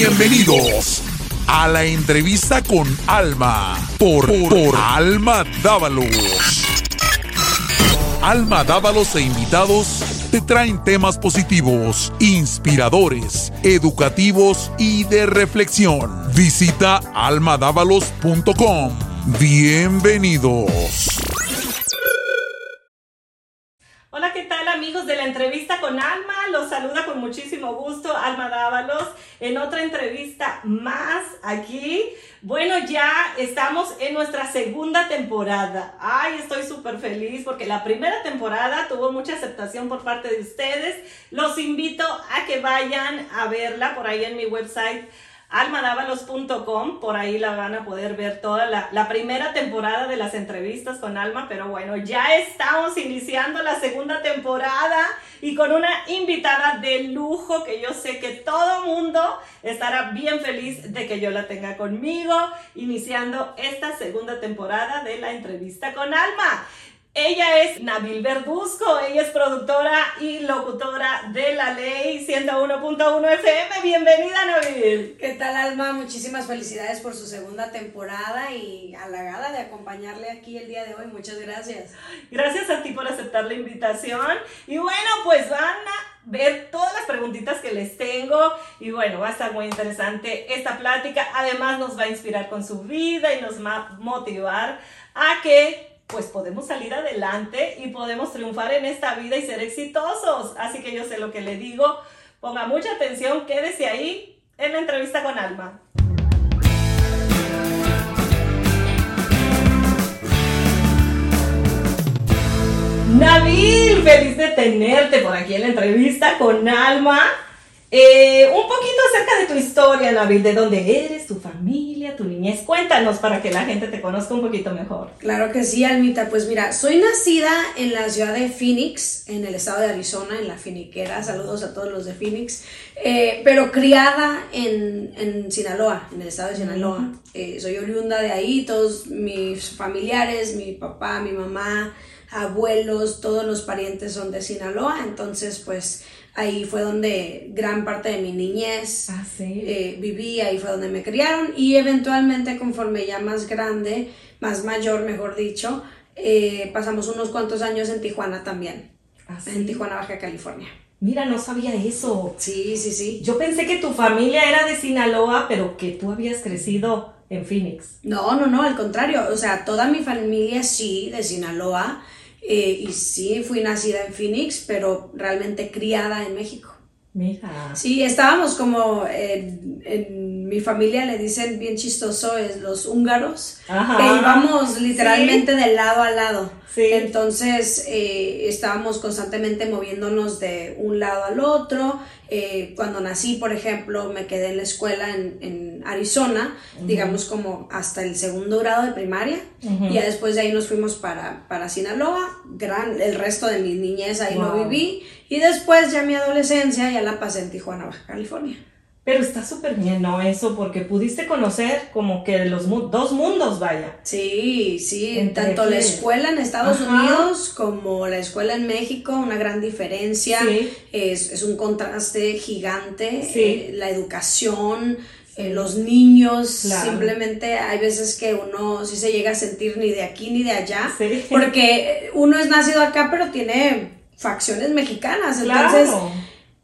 Bienvenidos a la entrevista con Alma por, Alma Dávalos. Alma Dávalos e invitados te traen temas positivos, inspiradores, educativos y de reflexión. Visita almadávalos.com. Bienvenidos. Entrevista con Alma? Los saluda con muchísimo gusto Alma Dávalos en otra entrevista más aquí. Bueno, ya estamos en nuestra segunda temporada. Ay, estoy súper feliz porque la primera temporada tuvo mucha aceptación por parte de ustedes. Los invito a que vayan a verla por ahí en mi website almadavalos.com, por ahí la van a poder ver toda la, la, primera temporada de las entrevistas con Alma, pero bueno, ya estamos iniciando la segunda temporada y con una invitada de lujo que yo sé que todo mundo estará bien feliz de que yo la tenga conmigo, iniciando esta segunda temporada de la entrevista con Alma. Ella es Nabil Verduzco, ella es productora y locutora de La Ley 101.1 FM. Bienvenida, Nabil. ¿Qué tal, Alma? Muchísimas felicidades por su segunda temporada y halagada de acompañarle aquí el día de hoy. Muchas gracias. Gracias a ti por aceptar la invitación. Y bueno, pues van a ver todas las preguntitas que les tengo y bueno, va a estar muy interesante esta plática. Además nos va a inspirar con su vida y nos va a motivar a que pues podemos salir adelante y podemos triunfar en esta vida y ser exitosos. Así que yo sé lo que le digo. Ponga mucha atención, quédese ahí en la entrevista con Alma. Nabil, feliz de tenerte por aquí en la entrevista con Alma. Eh, un poquito acerca de tu historia, Nabil, de dónde eres, tu familia, tu niñez. Cuéntanos para que la gente te conozca un poquito mejor. Claro que sí, Almita. Pues mira, soy nacida en la ciudad de Phoenix, en el estado de Arizona, en la Finiquera. Saludos a todos los de Phoenix. Eh, pero criada en, en, Sinaloa, en el estado de Sinaloa. Eh, soy oriunda de ahí, todos mis familiares, mi papá, mi mamá, abuelos, todos los parientes son de Sinaloa. Entonces, pues Ahí fue donde gran parte de mi niñez ah, eh, viví, ahí fue donde me criaron y eventualmente conforme ya más grande, más mayor mejor dicho, eh, pasamos unos cuantos años en Tijuana también, ah, en Tijuana, Baja California. Mira, no sabía eso. Sí, sí, sí. Yo pensé que tu familia era de Sinaloa, pero que tú habías crecido en Phoenix. No, no, no, al contrario. O sea, toda mi familia sí, de Sinaloa. Eh, y sí, fui nacida en Phoenix, pero realmente criada en México. Mira. Sí, estábamos como en, mi familia le dicen bien chistoso es los húngaros, Ajá. que íbamos literalmente Sí. de lado a lado. Sí. Entonces eh, estábamos constantemente moviéndonos de un lado al otro. Eh, cuando nací, por ejemplo, me quedé en la escuela en, en Arizona, digamos como hasta el segundo grado de primaria. Y ya después de ahí nos fuimos para, para Sinaloa. Gran, el resto de mi niñez ahí lo Wow. viví. Y después ya mi adolescencia ya la pasé en Tijuana, Baja California. Pero está súper bien, ¿no? Eso, porque pudiste conocer como que los mu- dos mundos, vaya. Sí, sí, Entre tanto la escuela en Estados Ajá. Unidos como la escuela en México, una gran diferencia. Sí. Es, es un contraste gigante. Sí. Eh, la educación, eh, los niños, Claro. simplemente hay veces que uno sí se llega a sentir ni de aquí ni de allá. Sí. Porque uno es nacido acá, pero tiene facciones mexicanas. Claro.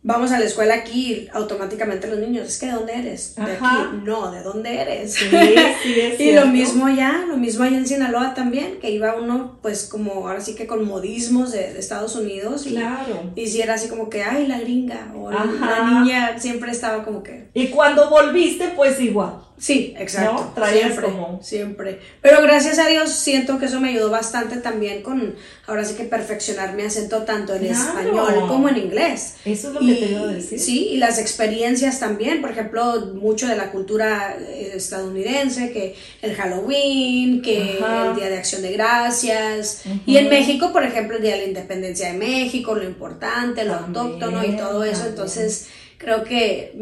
Vamos a la escuela aquí y automáticamente los niños, es que ¿de dónde eres? ¿De Ajá. aquí? No, ¿de dónde eres? Sí, sí, es y lo mismo ya, lo mismo allá en Sinaloa también, que iba uno pues como ahora sí que con modismos de, de Estados Unidos. Y, Claro. y si era así como que, ay, la gringa, o Ajá. la niña siempre estaba como que... Y cuando volviste, pues igual. Sí, exacto. ¿No? Traías siempre, como- siempre. Pero gracias a Dios siento que eso me ayudó bastante también con, ahora sí que perfeccionar mi acento tanto en Claro. español como en inglés. Eso es lo que te iba a decir. Sí, y las experiencias también, por ejemplo, mucho de la cultura eh, estadounidense, que el Halloween, que Ajá. el Día de Acción de Gracias, y en México, por ejemplo, el Día de la Independencia de México, lo importante, lo También, autóctono y todo eso, también. entonces creo que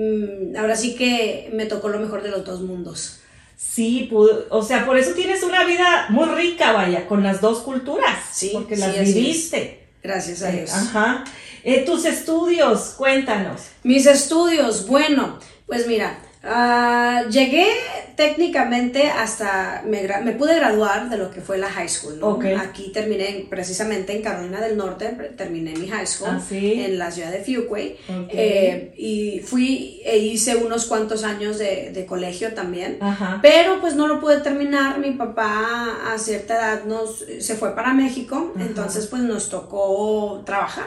mm, ahora sí que me tocó lo mejor de los dos mundos. Sí, pu- o sea, por eso tienes una vida muy rica, vaya, con las dos culturas. Sí, porque las viviste. Gracias a Eh, Dios. Ajá. Eh, tus estudios, cuéntanos. Mis estudios, bueno, pues mira, Ah, llegué técnicamente hasta, me, me pude graduar de lo que fue la high school, ¿no? Aquí terminé precisamente en Carolina del Norte, terminé mi high school Ah, ¿sí? en la ciudad de Fuquay. Ok. Eh, y fui e hice unos cuantos años de, de colegio también. Ajá. Pero pues no lo pude terminar, mi papá a cierta edad nos, se fue para México, Ajá. entonces pues nos tocó trabajar,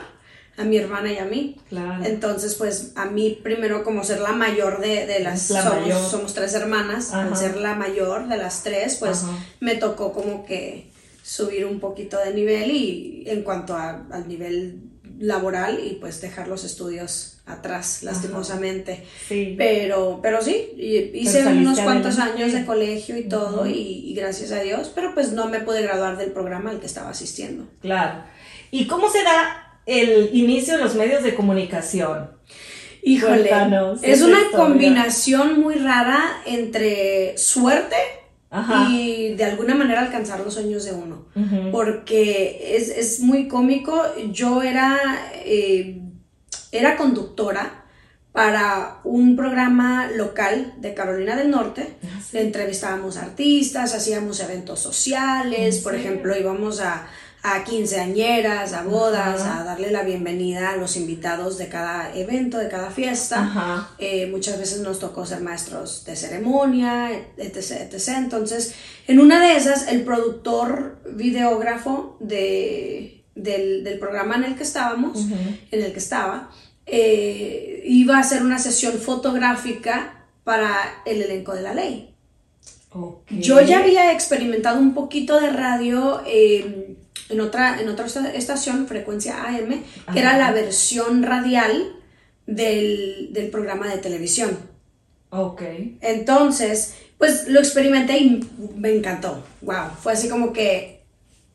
a mi hermana y a mí. Claro. Entonces, pues a mí primero como ser la mayor de, de las... La somos, mayor. somos tres hermanas, Ajá. al ser la mayor de las tres, pues Ajá. me tocó como que subir un poquito de nivel y en cuanto a- al nivel laboral y pues dejar los estudios atrás, lastimosamente. Sí. Pero, pero sí, hice unos cuantos años de colegio y todo y, y gracias a Dios, pero pues no me pude graduar del programa al que estaba asistiendo. Claro. ¿Y cómo se da el inicio de los medios de comunicación? Híjole, Cuéntanos es una historia. combinación muy rara entre suerte Ajá. y de alguna manera alcanzar los sueños de uno. Porque es, es muy cómico. Yo era, eh, era conductora para un programa local de Carolina del Norte. Ah, sí. Entrevistábamos artistas, hacíamos eventos sociales, ¿En por ejemplo, íbamos a, a quinceañeras, a bodas, a darle la bienvenida a los invitados de cada evento, de cada fiesta. Eh, muchas veces nos tocó ser maestros de ceremonia, etc, etc. Entonces, en una de esas, el productor videógrafo de, del, del programa en el que estábamos, en el que estaba, eh, iba a hacer una sesión fotográfica para el elenco de la ley. Yo ya había experimentado un poquito de radio eh, en, otra, en otra esta- estación, frecuencia AM, que era la versión radial del, del programa de televisión. Ok. Entonces, pues lo experimenté y me encantó. Wow, fue así como que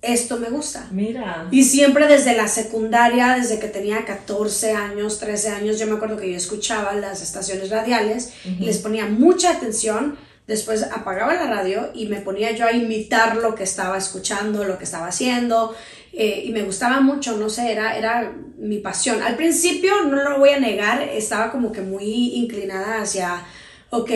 esto me gusta. Mira. Y siempre desde la secundaria, desde que tenía 14 años, 13 años, yo me acuerdo que yo escuchaba las estaciones radiales y les ponía mucha atención. Después apagaba la radio y me ponía yo a imitar lo que estaba escuchando, lo que estaba haciendo. eh, y me gustaba mucho, no sé, era, era mi pasión. Al principio, no lo voy a negar, estaba como que muy inclinada hacia, ok,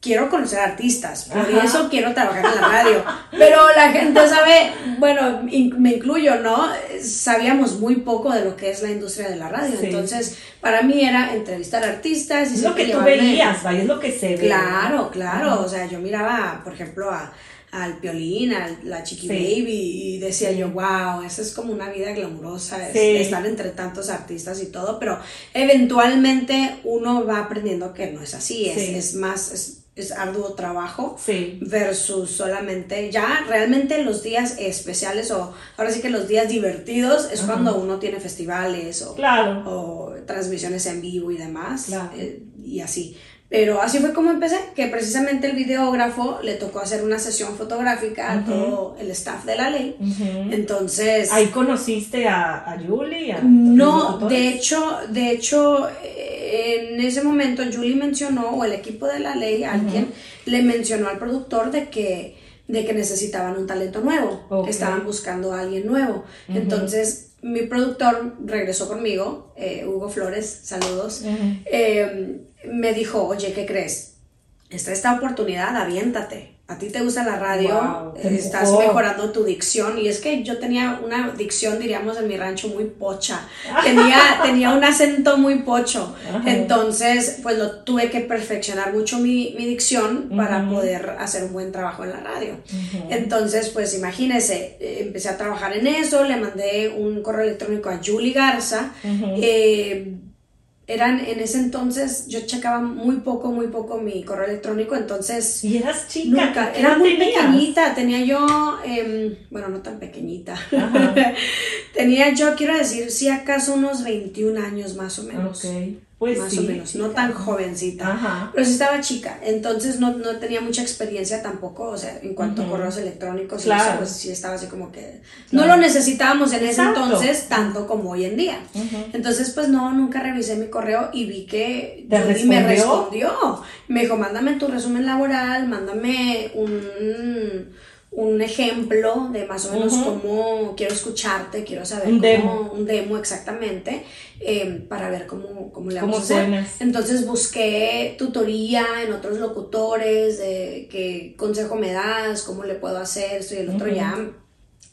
quiero conocer artistas, por Ajá. eso quiero trabajar en la radio. Pero la gente sabe, bueno, in- me incluyo, ¿no? Sabíamos muy poco de lo que es la industria de la radio. Sí. Entonces, para mí era entrevistar artistas y Es lo que tú veías, vaya, es lo que se ve. Claro, claro. Ajá. O sea, yo miraba, por ejemplo, a, al Piolín, a la Chiqui Sí. Baby, y decía yo, wow, esa es como una vida glamurosa, es- estar entre tantos artistas y todo, pero eventualmente uno va aprendiendo que no es así, es, es más, es, es arduo trabajo Sí. versus solamente ya realmente los días especiales o ahora sí que los días divertidos es Ajá. cuando uno tiene festivales o, Claro. o transmisiones en vivo y demás Claro. eh, y así pero así fue como empecé que precisamente el videógrafo le tocó hacer una sesión fotográfica a Ujú. todo el staff de la ley Ujú. entonces Ahí conociste a, a Julie. a- no, de hecho, de hecho, en ese momento Julie mencionó, o el equipo de la ley, alguien le mencionó al productor de que, de que necesitaban un talento nuevo, que estaban buscando a alguien nuevo. Entonces, mi productor regresó conmigo, eh, Hugo Flores, saludos, eh, me dijo, oye, ¿qué crees? Está esta oportunidad, aviéntate. A ti te gusta la radio, Wow, eh, estás mejorando tu dicción. Y es que yo tenía una dicción, diríamos, en mi rancho muy pocha. Tenía, tenía un acento muy pocho. Ajá. Entonces, pues lo tuve que perfeccionar mucho mi, mi dicción para poder hacer un buen trabajo en la radio. Entonces, pues imagínense, eh, empecé a trabajar en eso, le mandé un correo electrónico a Julie Garza. Eh, eran en ese entonces, yo checaba muy poco, muy poco mi correo electrónico, entonces Y eras chica. nunca, ¿qué era muy tenías? pequeñita, tenía yo, em, bueno, no tan pequeñita, tenía yo, quiero decir, si acaso unos 21 años más o menos. Ok. Pues más sí, o menos, no tan jovencita. Ajá. Pero sí estaba chica, entonces no, no tenía mucha experiencia tampoco, o sea, en cuanto a correos electrónicos Claro. eso, pues sí estaba así como que... Claro. No lo necesitábamos en ese Exacto. entonces tanto como hoy en día. Ujú. Entonces, pues no, nunca revisé mi correo y vi que ¿Te me respondió. Me dijo, mándame tu resumen laboral, mándame un, un ejemplo de más o menos cómo quiero escucharte, quiero saber Un cómo, demo. un demo exactamente, eh, para ver cómo, cómo le ¿Cómo vamos a hacer. suenas? Entonces busqué tutoría en otros locutores, de qué consejo me das, cómo le puedo hacer, esto y el otro Ujú. ya.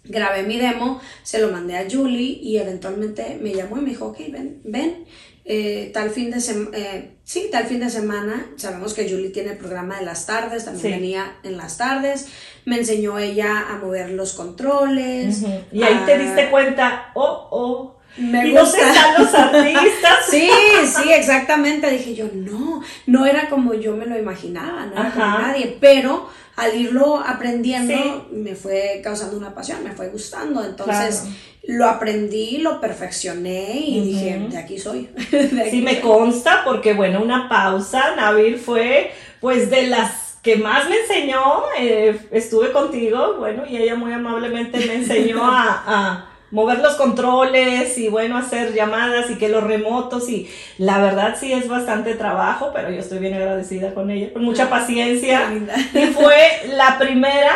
Grabé mi demo, se lo mandé a Julie y eventualmente me llamó y me dijo, ok, ven, ven, eh, tal fin de semana, sí, tal fin de semana, sabemos que Julie tiene el programa de las tardes, también Sí. venía en las tardes, me enseñó ella a mover los controles. Y ahí te diste cuenta, oh, oh. Me ¿Y gusta. están los artistas? Sí, sí, exactamente. Dije yo, no, no era como yo me lo imaginaba, no era como Ajá. nadie, pero al irlo aprendiendo Sí. me fue causando una pasión, me fue gustando. Entonces Claro. lo aprendí, lo perfeccioné y Ujú. dije, de aquí soy. de aquí Sí, me consta porque, bueno, una pausa, Nabil fue pues de las que más me enseñó, eh, estuve contigo, bueno, y ella muy amablemente me enseñó a, a mover los controles y, bueno, hacer llamadas y que los remotos y la verdad sí es bastante trabajo, pero yo estoy bien agradecida con ella, con mucha Qué paciencia. Y fue la primera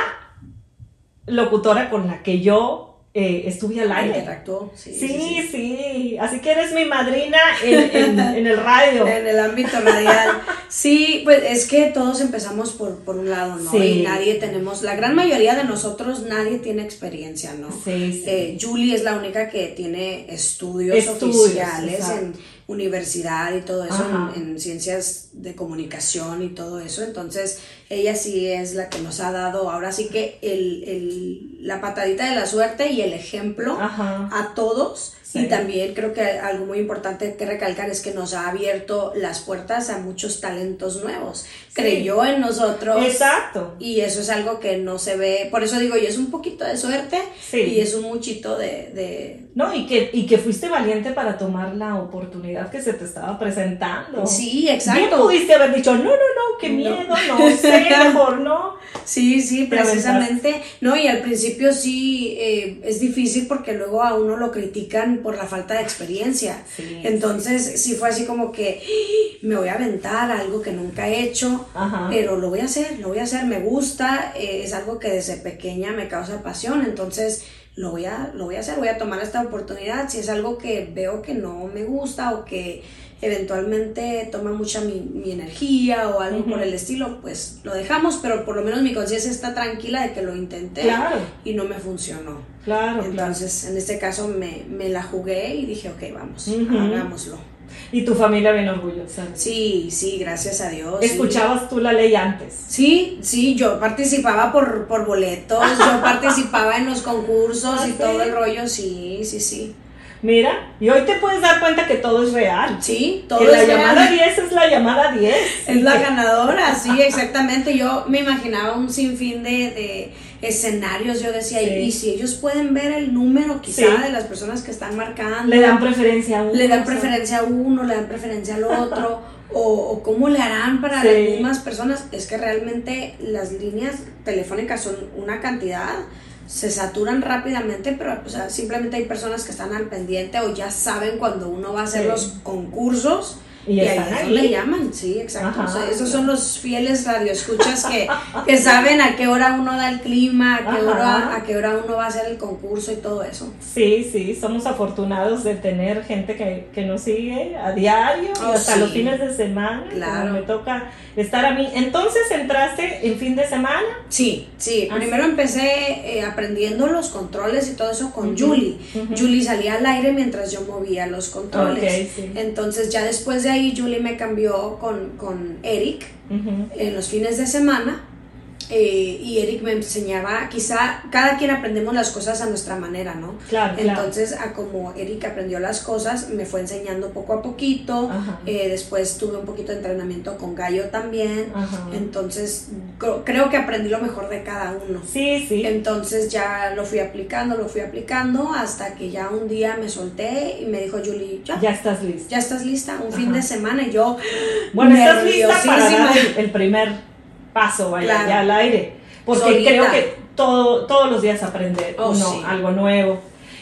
locutora con la que yo eh, estuve al aire. Interactuó, sí, Sí, sí, sí, sí. así que eres mi madrina en, en- en el radio. En el ámbito radial. Sí, pues es que todos empezamos por, por un lado, ¿no? Sí. Y nadie tenemos, la gran mayoría de nosotros, nadie tiene experiencia, ¿no? Sí, sí. Eh, Julie es la única que tiene estudios, Estudios, oficiales exacto. en universidad y todo eso, en, en ciencias de comunicación y todo eso. Entonces, ella sí es la que nos ha dado ahora sí que el, el- la patadita de la suerte y el ejemplo Ajá. a todos. Sí. Y también creo que algo muy importante que recalcar es que nos ha abierto las puertas a muchos talentos nuevos. Creyó en nosotros. Exacto. Y eso es algo que no se ve, por eso digo, y es un poquito de suerte Sí. y es un muchito de, de- No, y que, y que fuiste valiente para tomar la oportunidad que se te estaba presentando. Sí, Bien exacto. pudiste haber dicho, no, no, no, qué No. miedo, no sé, mejor no. Sí, sí, Te precisamente. No, y al principio sí eh, es difícil porque luego a uno lo critican por la falta de experiencia. Sí, Entonces sí fue así como que "Ah, me voy a aventar a algo que nunca he hecho, Ajá. pero lo voy a hacer, lo voy a hacer, me gusta, eh, es algo que desde pequeña me causa pasión, entonces lo voy a, lo voy a hacer, voy a tomar esta oportunidad, si es algo que veo que no me gusta o que eventualmente toma mucha mi, mi energía o algo por el estilo, pues lo dejamos, pero por lo menos mi conciencia está tranquila de que lo intenté Claro, y no me funcionó. claro, claro. Entonces, en este caso me, me la jugué y dije, ok, vamos, hagámoslo. Y tu familia bien orgullosa. Sí, sí, gracias a Dios. sí. Escuchabas tú la ley antes. Sí, sí, yo participaba por, por boletos, yo participaba en los concursos ¿Ah, y sí? todo el rollo, sí, sí, sí. Mira, y hoy te puedes dar cuenta que todo es real. Sí, todo que la es real. llamada 10 es la llamada 10. Es la ganadora, sí, exactamente. Yo me imaginaba un sinfín de, de escenarios. Yo decía, Sí. y si ellos pueden ver el número quizá Sí. de las personas que están marcando, Le dan preferencia a uno. le dan preferencia a uno, le dan preferencia al otro, o, o cómo le harán para Sí. las mismas personas. Es que realmente las líneas telefónicas son una cantidad, se saturan rápidamente, pero o sea, simplemente hay personas que están al pendiente o ya saben cuando uno va a hacer Sí. los concursos. Y Y, ahí es donde llaman, sí, exacto. Ajá, O sea, esos claro. son los fieles radioescuchas que, que saben a qué hora uno da el clima, a qué, hora, a qué hora uno va a hacer el concurso y todo eso. Sí, sí, somos afortunados de tener gente que, que nos sigue a diario Oh, hasta sí. los fines de semana. Claro. me toca estar a mí. Entonces entraste en fin de semana. Sí, sí. Ah, Primero empecé eh, aprendiendo los controles y todo eso con Ujú, Julie. ujú. Julie salía al aire mientras yo movía los controles. Ok, sí. Entonces ya después de ahí Julie me cambió con, con Eric en los fines de semana. Eh, y Eric me enseñaba, quizá cada quien aprendemos las cosas a nuestra manera, ¿no? Claro, claro. Entonces, a como Eric aprendió las cosas, me fue enseñando poco a poquito. Eh, después tuve un poquito de entrenamiento con Gallo también. Ajá. Entonces, cro- creo que aprendí lo mejor de cada uno. Sí, sí. Entonces ya lo fui aplicando, lo fui aplicando hasta que ya un día me solté y me dijo Julie, ya, ya, Ya estás lista. estás lista, un fin de semana y yo Bueno, estás lista para dar el primer paso, vaya, Claro. ya al aire. Porque Solita. creo que todo, todos los días aprender Oh, uno sí. algo nuevo.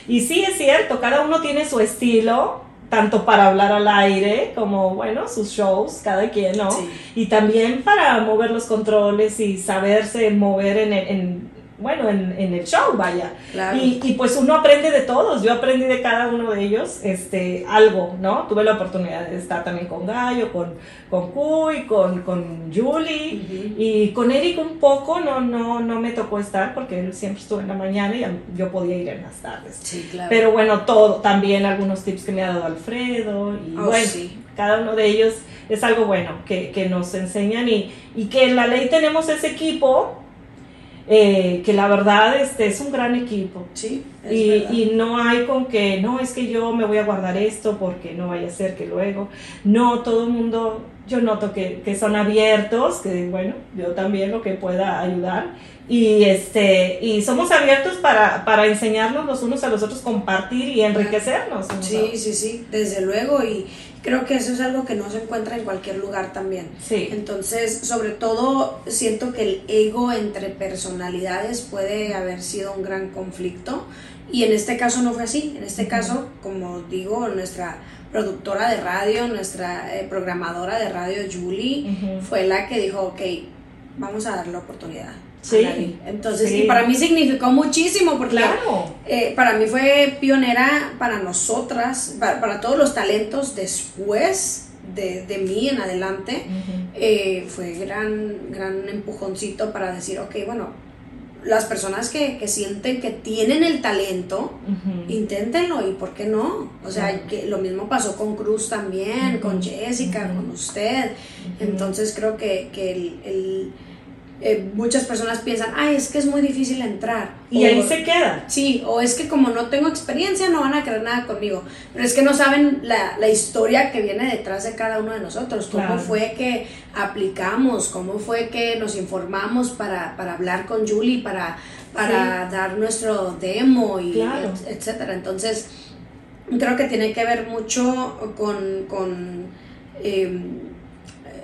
Y sí es cierto, cada uno tiene su estilo, tanto para hablar al aire como, bueno, sus shows, cada quien, ¿no? Sí. Y también para mover los controles y saberse mover en, en bueno, en, en el show, vaya. Claro. Y, y, pues uno aprende de todos, yo aprendí de cada uno de ellos este, algo, ¿no? Tuve la oportunidad de estar también con Gallo, con, con Cuy, con, con Julie, y con Eric un poco, no, no, no me tocó estar porque él siempre estuvo en la mañana y yo podía ir en las tardes. Sí, claro. Pero bueno, todo, también algunos tips que me ha dado Alfredo y Oh, bueno, sí. cada uno de ellos es algo bueno que, que nos enseñan y, y que en la ley tenemos ese equipo eh, que la verdad este, es un gran equipo. Sí, es Y, y no hay con que, no, es que yo me voy a guardar esto porque no vaya a ser que luego. No, todo el mundo, yo noto que, que son abiertos, que bueno, yo también lo que pueda ayudar. Y, este, y somos abiertos para, para enseñarnos los unos a los otros, compartir y enriquecernos. Sí, sí, sí, desde luego. Y creo que eso es algo que no se encuentra en cualquier lugar también. Sí. Entonces, sobre todo, siento que el ego entre personalidades puede haber sido un gran conflicto. Y en este caso no fue así. En este caso, como digo, nuestra productora de radio, nuestra eh, programadora de radio, Julie, fue la que dijo, ok, vamos a darle la oportunidad. Sí, Lali". Entonces, sí. y para mí significó muchísimo porque Claro. eh, para mí fue pionera para nosotras, para, para todos los talentos después de, de mí en adelante. Eh, fue gran, gran empujoncito para decir, ok, bueno, las personas que, que sienten que tienen el talento, Ujú. inténtenlo y por qué no. O sea, que lo mismo pasó con Cruz también, con Jessica, con usted. Entonces creo que, que el, el- eh, muchas personas piensan, ay, es que es muy difícil entrar. Y O- ahí se queda. Sí, o es que como no tengo experiencia no van a querer nada conmigo. Pero es que no saben la, la historia que viene detrás de cada uno de nosotros. Cómo Claro. fue que aplicamos, cómo fue que nos informamos para, para hablar con Julie, para, para dar nuestro demo y Claro. et- etcétera. Entonces, creo que tiene que ver mucho con, con em,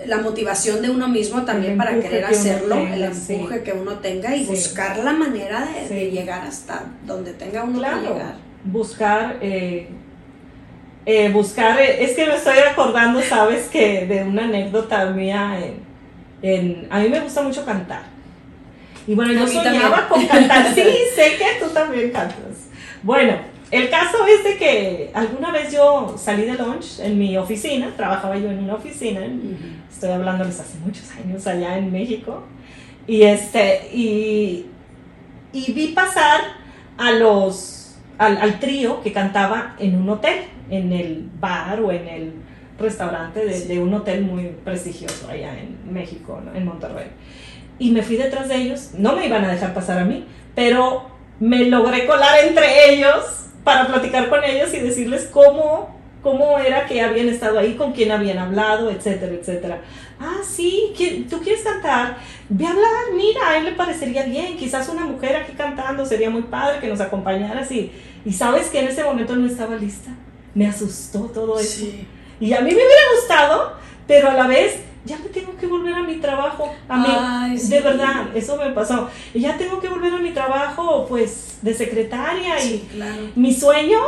la motivación de uno mismo también para querer que hacerlo, tenga, el empuje sí. que uno tenga y Sí. buscar la manera de, llegar hasta donde tenga uno que llegar. buscar, eh, eh, buscar, eh, es que me estoy acordando, sabes, que de una anécdota mía, en, en- a mí me gusta mucho cantar. Y bueno, yo soñaba también. con cantar, sí, sé que tú también cantas. Bueno, el caso es de que alguna vez yo salí de lunch en mi oficina, trabajaba yo en una oficina, en- estoy hablándoles hace muchos años allá en México, y este, y, y vi pasar a los, al, al trío que cantaba en un hotel, en el bar o en el restaurante de, de un hotel muy prestigioso allá en México, ¿no? en Monterrey. Y me fui detrás de ellos, no me iban a dejar pasar a mí, pero me logré colar entre ellos para platicar con ellos y decirles cómo, cómo era que habían estado ahí, con quién habían hablado, etcétera, etcétera. Ah, sí, ¿qui- ¿tú quieres cantar? Ve a hablar, mira, a él le parecería bien, quizás una mujer aquí cantando sería muy padre que nos acompañara así. Y sabes que en ese momento no estaba lista. Me asustó todo eso. Sí. Y a mí me hubiera gustado, pero a la vez ya me tengo que volver a mi trabajo. A mí, Ay, sí. de verdad, eso me pasó. Y ya tengo que volver a mi trabajo, pues, de secretaria y claro. mi sueño,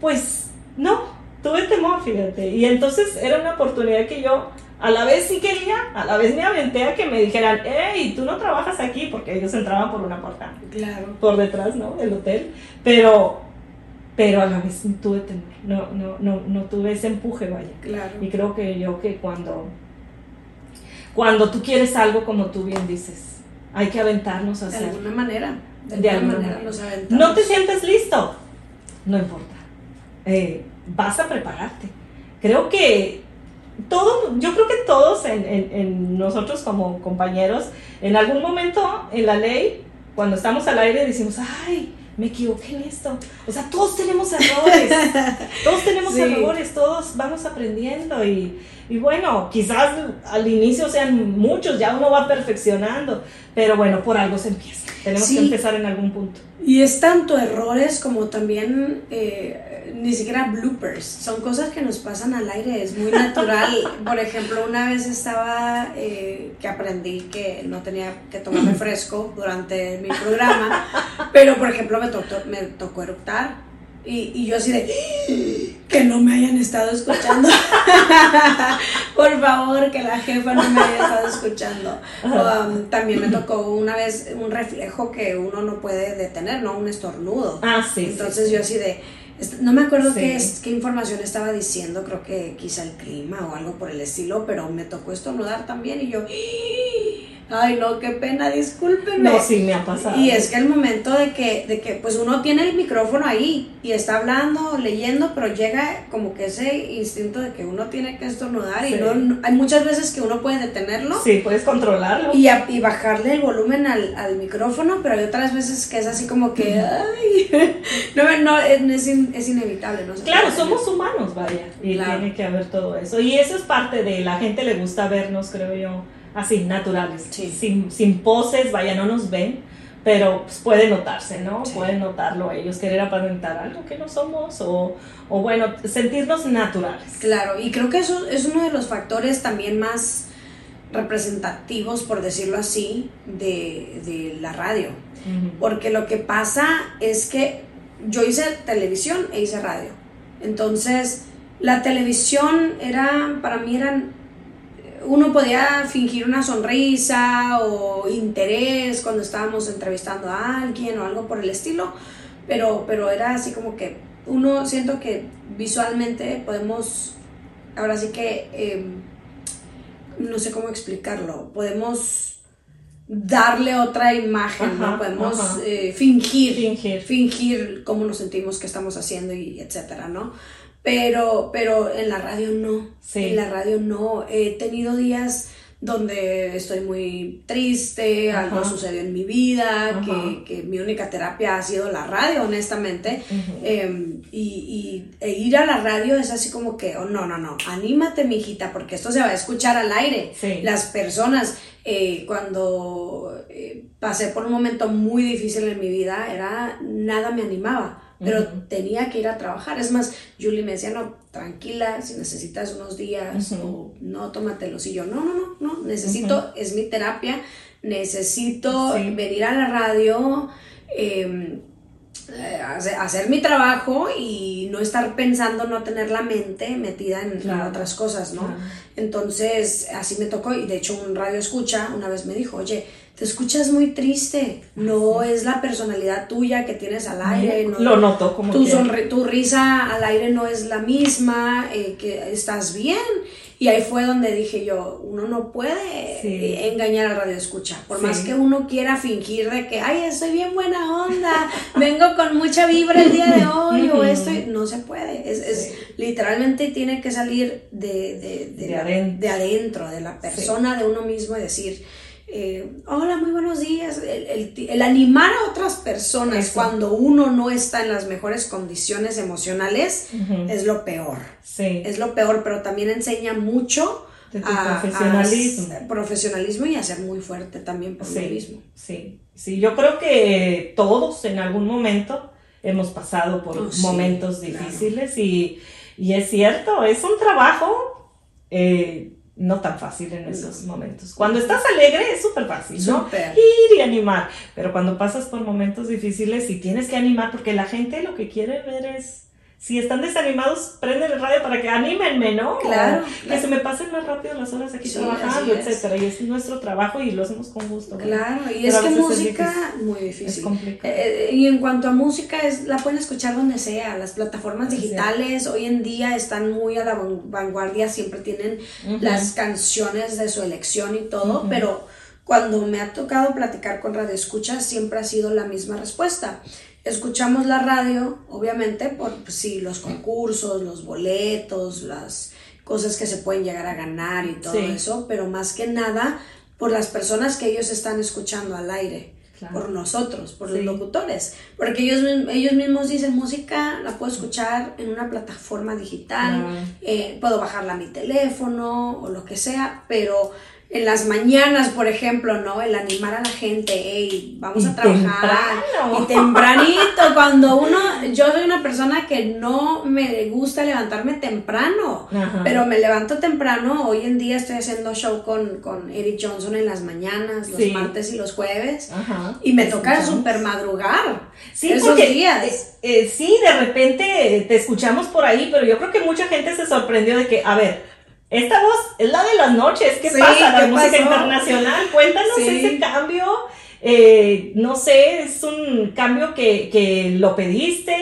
pues, no, tuve temor, fíjate. Y entonces era una oportunidad que yo a la vez sí quería, a la vez me aventé a que me dijeran, hey, tú no trabajas aquí, porque ellos entraban por una puerta Claro. por detrás, ¿no? Del hotel, pero, pero a la vez tuve temor, no, no, no, no tuve ese empuje, vaya. Claro. Y creo que yo que cuando, cuando tú quieres algo, como tú bien dices, hay que aventarnos a De hacer. alguna manera. De, De alguna alguna manera manera. nos aventamos. No te sientes listo, no importa. Eh, vas a prepararte. Creo que todo, yo creo que todos en, en- en nosotros como compañeros, en algún momento en la ley, cuando estamos al aire, decimos, ay, me equivoqué en esto. O sea, todos tenemos errores. todos tenemos Sí. errores, todos vamos aprendiendo y, y bueno, quizás al inicio sean muchos, ya uno va perfeccionando, pero bueno, por algo se empieza. Tenemos Sí. que empezar en algún punto. Y es tanto errores como también eh, ni siquiera bloopers. Son cosas que nos pasan al aire, es muy natural. Por ejemplo, una vez estaba eh, que aprendí que no tenía que tomar refresco durante mi programa, pero por ejemplo me tocó, me tocó eructar. Y, y yo así de que no me hayan estado escuchando. por favor, que la jefa no me haya estado escuchando. Um, también me tocó una vez un reflejo que uno no puede detener, ¿no? Un estornudo. Ah, sí. Entonces yo así de, no me acuerdo qué, qué información estaba diciendo, creo que quizá el clima o algo por el estilo, pero me tocó estornudar también y yo... Ay, no, qué pena, discúlpenme. No, sí, me ha pasado. Y es que el momento de que, de que, pues uno tiene el micrófono ahí y está hablando, leyendo, pero llega como que ese instinto de que uno tiene que estornudar y no, hay muchas veces que uno puede detenerlo. Sí, puedes controlarlo. Y, y bajarle el volumen al, al, micrófono, pero hay otras veces que es así como que, ay, no, no, es, es inevitable. No claro, somos humanos, vaya, y tiene que haber todo eso. Y eso es parte de, la gente le gusta vernos, creo yo así, naturales, sin, sin, poses, vaya, no nos ven, pero pues, puede notarse, ¿no? Pueden notarlo ellos, querer aparentar algo que no somos o, o, bueno, sentirnos naturales. Claro, y creo que eso es uno de los factores también más representativos, por decirlo así, de, de la radio. Porque lo que pasa es que yo hice televisión e hice radio. Entonces, la televisión era, para mí eran uno podía fingir una sonrisa o interés cuando estábamos entrevistando a alguien o algo por el estilo, pero, pero era así como que uno siento que visualmente podemos, ahora sí que, em, no sé cómo explicarlo, podemos darle otra imagen, ¿no? Podemos eh, fingir, fingir, fingir cómo nos sentimos que estamos haciendo y etcétera, ¿no? Pero, pero en la radio no. En la radio no. He tenido días donde estoy muy triste, algo sucedió en mi vida, que, que, mi única terapia ha sido la radio, honestamente. Em, y, y e ir a la radio es así como que, oh, no, no, no, anímate, mijita, porque esto se va a escuchar al aire. Las personas, eh, cuando eh, pasé por un momento muy difícil en mi vida, era, nada me animaba pero tenía que ir a trabajar. Es más, Julie me decía, no, tranquila, si necesitas unos días o no, tómatelos. Y yo, no, no, no, no, necesito, es mi terapia, necesito venir a la radio, em, eh, hacer, mi trabajo y no estar pensando, no tener la mente metida en, otras cosas, ¿no? Entonces, así me tocó y de hecho un radio escucha una vez me dijo, oye, te escuchas muy triste, no es. la personalidad tuya que tienes al aire. No, lo noto como tu, tu risa al aire no es la misma, eh, que estás bien. Y ahí fue donde dije yo, uno no puede engañar al radio escucha, por más que uno quiera fingir de que, ay, estoy bien buena onda, vengo con mucha vibra el día de hoy o esto, no se puede, es, literalmente tiene que salir de, de, de, adentro. de la persona, de uno mismo y decir, eh, hola, muy buenos días. El, animar a otras personas cuando uno no está en las mejores condiciones emocionales es lo peor. Sí. Es lo peor, pero también enseña mucho a, profesionalismo. profesionalismo y a ser muy fuerte también por sí, mismo. Sí, sí, yo creo que todos en algún momento hemos pasado por oh, momentos difíciles y, y, es cierto, es un trabajo. Eh, no tan fácil en esos momentos. Cuando estás alegre es súper fácil, ¿no? Ir y animar. Pero cuando pasas por momentos difíciles y tienes que animar, porque la gente lo que quiere ver es si están desanimados, prenden el radio para que anímenme, ¿no? Claro. Que se me pasen más rápido las horas aquí trabajando, etcétera. Y es nuestro trabajo y lo hacemos con gusto. Claro, y es que música, muy difícil. Es complicado. Eh, eh, y en cuanto a música, es, la pueden escuchar donde sea. Las plataformas digitales hoy en día están muy a la vanguardia, siempre tienen las canciones de su elección y todo, pero cuando me ha tocado platicar con Radio Escucha, siempre ha sido la misma respuesta escuchamos la radio, obviamente, por pues, sí, los concursos, los boletos, las cosas que se pueden llegar a ganar y todo eso, pero más que nada por las personas que ellos están escuchando al aire. por nosotros, por los locutores, porque ellos, ellos mismos dicen música, la puedo escuchar en una plataforma digital, eh, puedo bajarla a mi teléfono o lo que sea, pero en las mañanas, por ejemplo, ¿no? El animar a la gente, hey, vamos a trabajar. Y tempranito, cuando uno, yo soy una persona que no me gusta levantarme temprano, pero me levanto temprano. Hoy en día estoy haciendo show con, con Eric Johnson en las mañanas, los martes y los jueves. Y me toca súper madrugar. Sí, esos días. Eh, eh, sí, de repente te escuchamos por ahí, pero yo creo que mucha gente se sorprendió de que, a ver, esta voz es la de las noches. ¿Qué Sí, pasa? La ¿qué música pasó? internacional. Cuéntanos Sí. ese cambio. Eh, no sé, es un cambio que, que lo pediste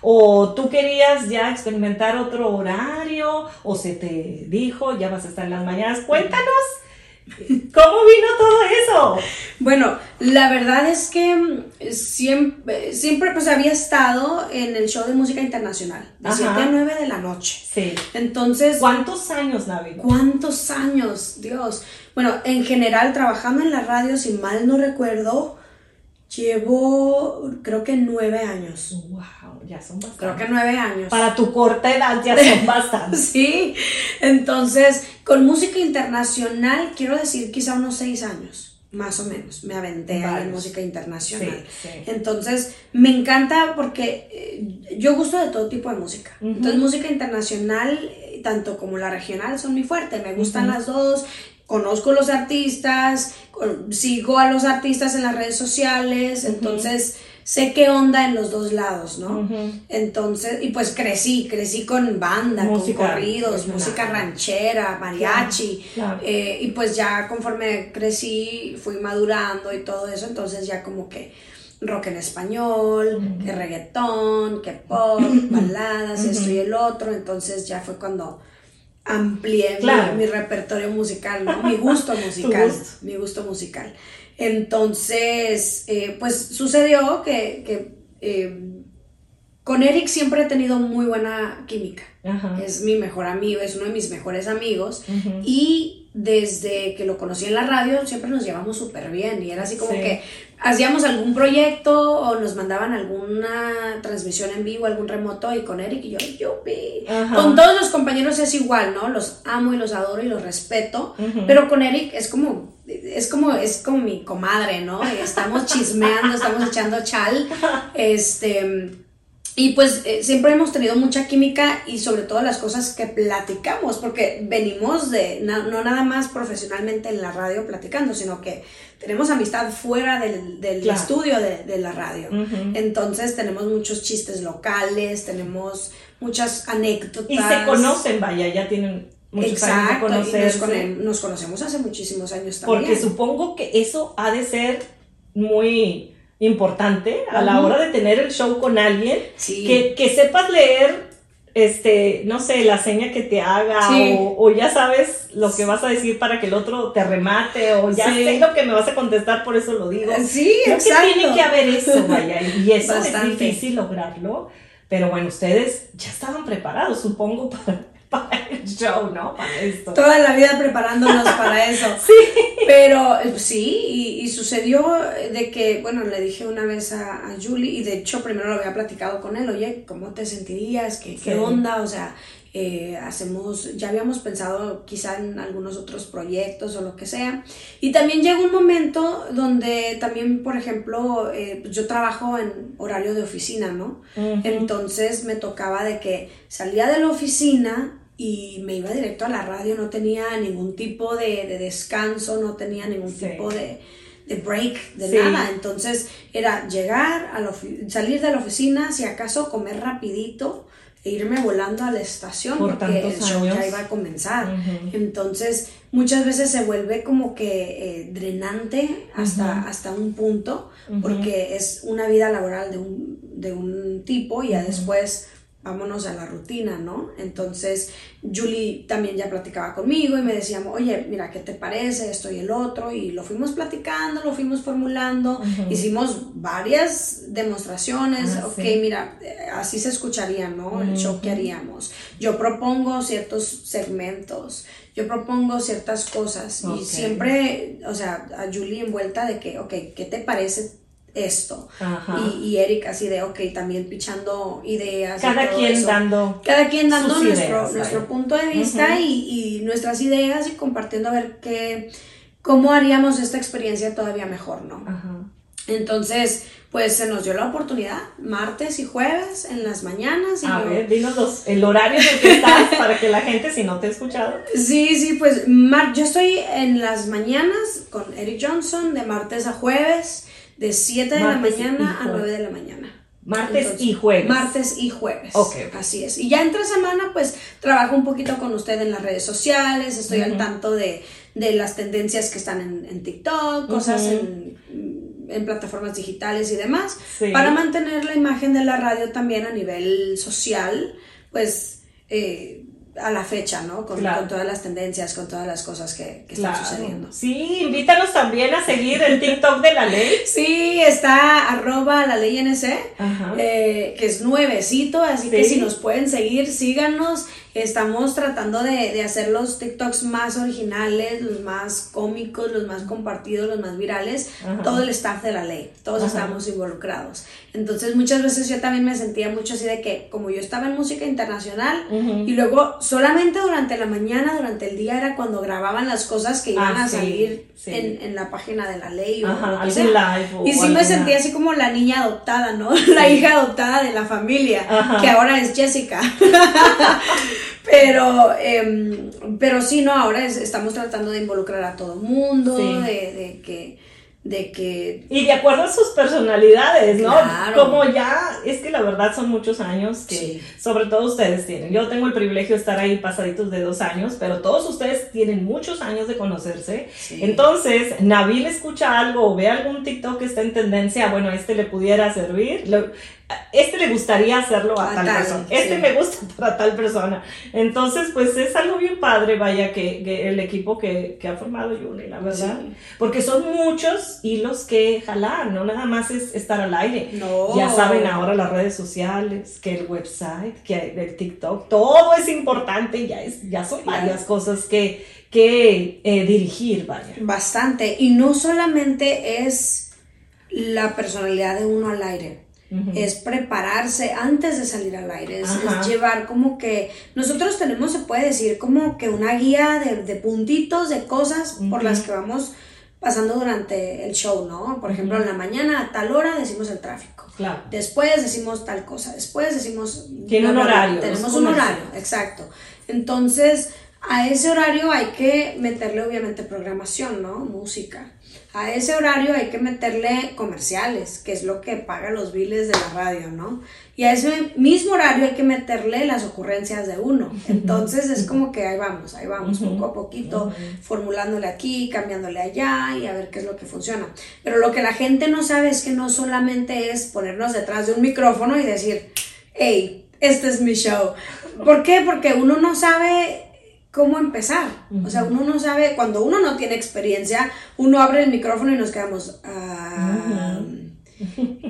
o tú querías ya experimentar otro horario o se te dijo ya vas a estar en las mañanas. Cuéntanos. ¿Cómo vino todo eso? Bueno, la verdad es que mm, siempre, siempre pues había estado en el show de música internacional, de Ajá. 7 a 9 de la noche. Sí. Entonces, ¿Cuántos años, Navi? ¿cuántos años? Dios. Bueno, en general, trabajando en la radio, si mal no recuerdo, llevo creo que nueve años. Wow, ya son bastantes. Creo que nueve años. Para tu corta edad ya son bastantes. Sí, entonces con música internacional quiero decir quizá unos seis años, más o menos, me aventé ahí en música internacional. Sí, sí. Entonces me encanta porque eh, yo gusto de todo tipo de música. Entonces música internacional, eh, tanto como la regional, son mi fuerte, me gustan Ujú. las dos. Conozco los artistas, sigo a los artistas en las redes sociales, entonces sé qué onda en los dos lados, ¿no? Entonces, y pues crecí, crecí con banda, Música con corridos, música ranchera, mariachi. Claro, claro. eh, y pues ya conforme crecí, fui madurando y todo eso, entonces ya como que rock en español, que reggaetón, que pop, baladas, esto y el otro. Entonces ya fue cuando amplié mi- repertorio musical, ¿no? Mi gusto musical. gusto. Mi gusto musical. Entonces, eh, pues sucedió que, que, eh, con Eric siempre he tenido muy buena química. Ajá. Es mi mejor amigo, es uno de mis mejores amigos. Ujú. Y desde que lo conocí en la radio, siempre nos llevamos súper bien. Y era así como Sí. que hacíamos algún proyecto o nos mandaban alguna transmisión en vivo, algún remoto. Y con Eric y yo. Ajá. Con todos los compañeros es igual, ¿no? Los amo y los adoro y los respeto. Pero con Eric es como, es como, es como mi comadre, ¿no? Estamos chismeando, estamos echando chal. Este. Y pues eh, siempre hemos tenido mucha química y sobre todo las cosas que platicamos, porque venimos de, na- no nada más profesionalmente en la radio platicando, sino que tenemos amistad fuera del, del Claro. estudio de, de la radio. Entonces tenemos muchos chistes locales, tenemos muchas anécdotas. Y se conocen, vaya, ya tienen muchos años de Exacto, y nos, nos conocemos hace muchísimos años también. Porque supongo que eso ha de ser muy importante a la hora de tener el show con alguien, Sí. que, que sepas leer, este, no sé, la seña que te haga, Sí. o, o ya sabes lo que vas a decir para que el otro te remate, o ya Sí. sé lo que me vas a contestar, por eso lo digo. Sí, Creo exacto. que tiene que haber eso, vaya, y eso Bastante. es difícil lograrlo, pero bueno, ustedes ya estaban preparados, supongo, para, para el show, ¿no? Para esto. Toda la vida preparándonos para eso. Sí. Pero eh, sí, y, y sucedió de que, bueno, le dije una vez a, a Julie, y de hecho primero lo había platicado con él, oye, ¿cómo te sentirías? ¿Qué, onda? O sea, eh, hacemos, ya habíamos pensado quizá en algunos otros proyectos o lo que sea. Y también llegó un momento donde también, por ejemplo, eh, pues yo trabajo en horario de oficina, ¿no? Entonces me tocaba de que salía de la oficina y me iba directo a la radio, no tenía ningún tipo de, de descanso, no tenía ningún Sí. tipo de, de break, de Sí. nada. Entonces era llegar, a la salir de la oficina, si acaso comer rapidito e irme volando a la estación Por porque el show ya iba a comenzar. Entonces, muchas veces se vuelve como que eh, drenante hasta, hasta un punto, porque es una vida laboral de un, de un tipo y ya después vámonos a la rutina, ¿no? Entonces, Julie también ya platicaba conmigo y me decía, oye, mira, ¿qué te parece esto y el otro? Y lo fuimos platicando, lo fuimos formulando, hicimos varias demostraciones, Ah, ok, sí. mira, eh, así se escucharía, ¿no? El show que haríamos. Yo propongo ciertos segmentos, yo propongo ciertas cosas Ok. y siempre, o sea, a Julie envuelta de que, ok, ¿qué te parece esto? Ajá. Y, y Eric así de, ok, también pichando ideas. y Cada todo quien eso. dando. Cada quien dando sus nuestro, ideas, nuestro punto de vista y, y nuestras ideas y compartiendo a ver qué, cómo haríamos esta experiencia todavía mejor, ¿no? Ajá. Entonces, pues se nos dio la oportunidad, martes y jueves en las mañanas. Y A yo- ver, dinos los- el horario en el que estás para que la gente, si no te ha escuchado. Sí, sí, pues mar- yo estoy en las mañanas con Eric Johnson de martes a jueves, de 7 de Martes la mañana a jueves. 9 de la mañana. Martes y jueves. Martes y jueves. Ok. Así es. Y ya entre semana, pues trabajo un poquito con usted en las redes sociales, estoy al tanto de, de las tendencias que están en, en TikTok, cosas en, en plataformas digitales y demás, Sí. para mantener la imagen de la radio también a nivel social, pues eh, a la fecha, ¿no? Con, Claro. con todas las tendencias, con todas las cosas que, que están sucediendo. Sí, invítanos también a seguir el TikTok de la ley. Sí, está arroba la ley NC, eh, que es nuevecito, así que si nos pueden seguir, síganos. Estamos tratando de, de hacer los TikToks más originales, los más cómicos, los más compartidos, los más virales. Ajá. Todo el staff de la ley, todos Ajá. estamos involucrados. Entonces muchas veces yo también me sentía mucho así de que como yo estaba en música internacional Ujú. y luego solamente durante la mañana, durante el día era cuando grababan las cosas que iban Ah, a sí, salir sí. En, en la página de la ley o lo que live o Y sí me sentía así como la niña adoptada, ¿no? La hija adoptada de la familia, que ahora es Jessica. pero, em, pero sí, no, ahora es- estamos tratando de involucrar a todo mundo, Sí. de, de que, de que Y de acuerdo a sus personalidades, ¿no? Claro. Como ya, es que la verdad son muchos años que Sí. sobre todo ustedes tienen. Yo tengo el privilegio de estar ahí pasaditos de dos años, pero todos ustedes tienen muchos años de conocerse. Sí. Entonces, Nabil escucha algo o ve algún TikTok que está en tendencia, bueno, este le pudiera servir. lo- este le gustaría hacerlo a, A tal, tal, persona. Este sí. me gusta para tal persona. Entonces, pues es algo bien padre, vaya, que, que el equipo que, que ha formado Yuni, la verdad. Sí. Porque son muchos hilos que jalar, no nada más es estar al aire. No. Ya saben ahora las redes sociales, que el website, que el TikTok, todo es importante, ya, es, ya son Claro. varias cosas que, que eh, dirigir, vaya. Bastante. Y no solamente es la personalidad de uno al aire. Es prepararse antes de salir al aire, es, llevar como que nosotros tenemos, se puede decir, como que una guía de, de puntitos, de cosas por las que vamos pasando durante el show, ¿no? Por ejemplo, en la mañana a tal hora decimos el tráfico. Claro. Después decimos tal cosa, después decimos... Tiene un horario, Tenemos un horario, exacto. Entonces, a ese horario hay que meterle obviamente programación, ¿no? Música. A ese horario hay que meterle comerciales, que es lo que paga los biles de la radio, ¿no? Y a ese mismo horario hay que meterle las ocurrencias de uno. Entonces es como que ahí vamos, ahí vamos, poco a poquito, formulándole aquí, cambiándole allá y a ver qué es lo que funciona. Pero lo que la gente no sabe es que no solamente es ponernos detrás de un micrófono y decir, hey, este es mi show. ¿Por qué? Porque uno no sabe cómo empezar. O sea, uno no sabe, cuando uno no tiene experiencia, uno abre el micrófono y nos quedamos... "Ah,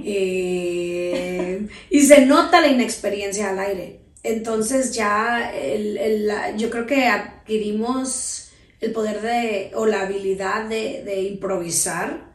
eh", y se nota la inexperiencia al aire. Entonces ya el- el- la- yo creo que adquirimos el poder de, o la habilidad de, de improvisar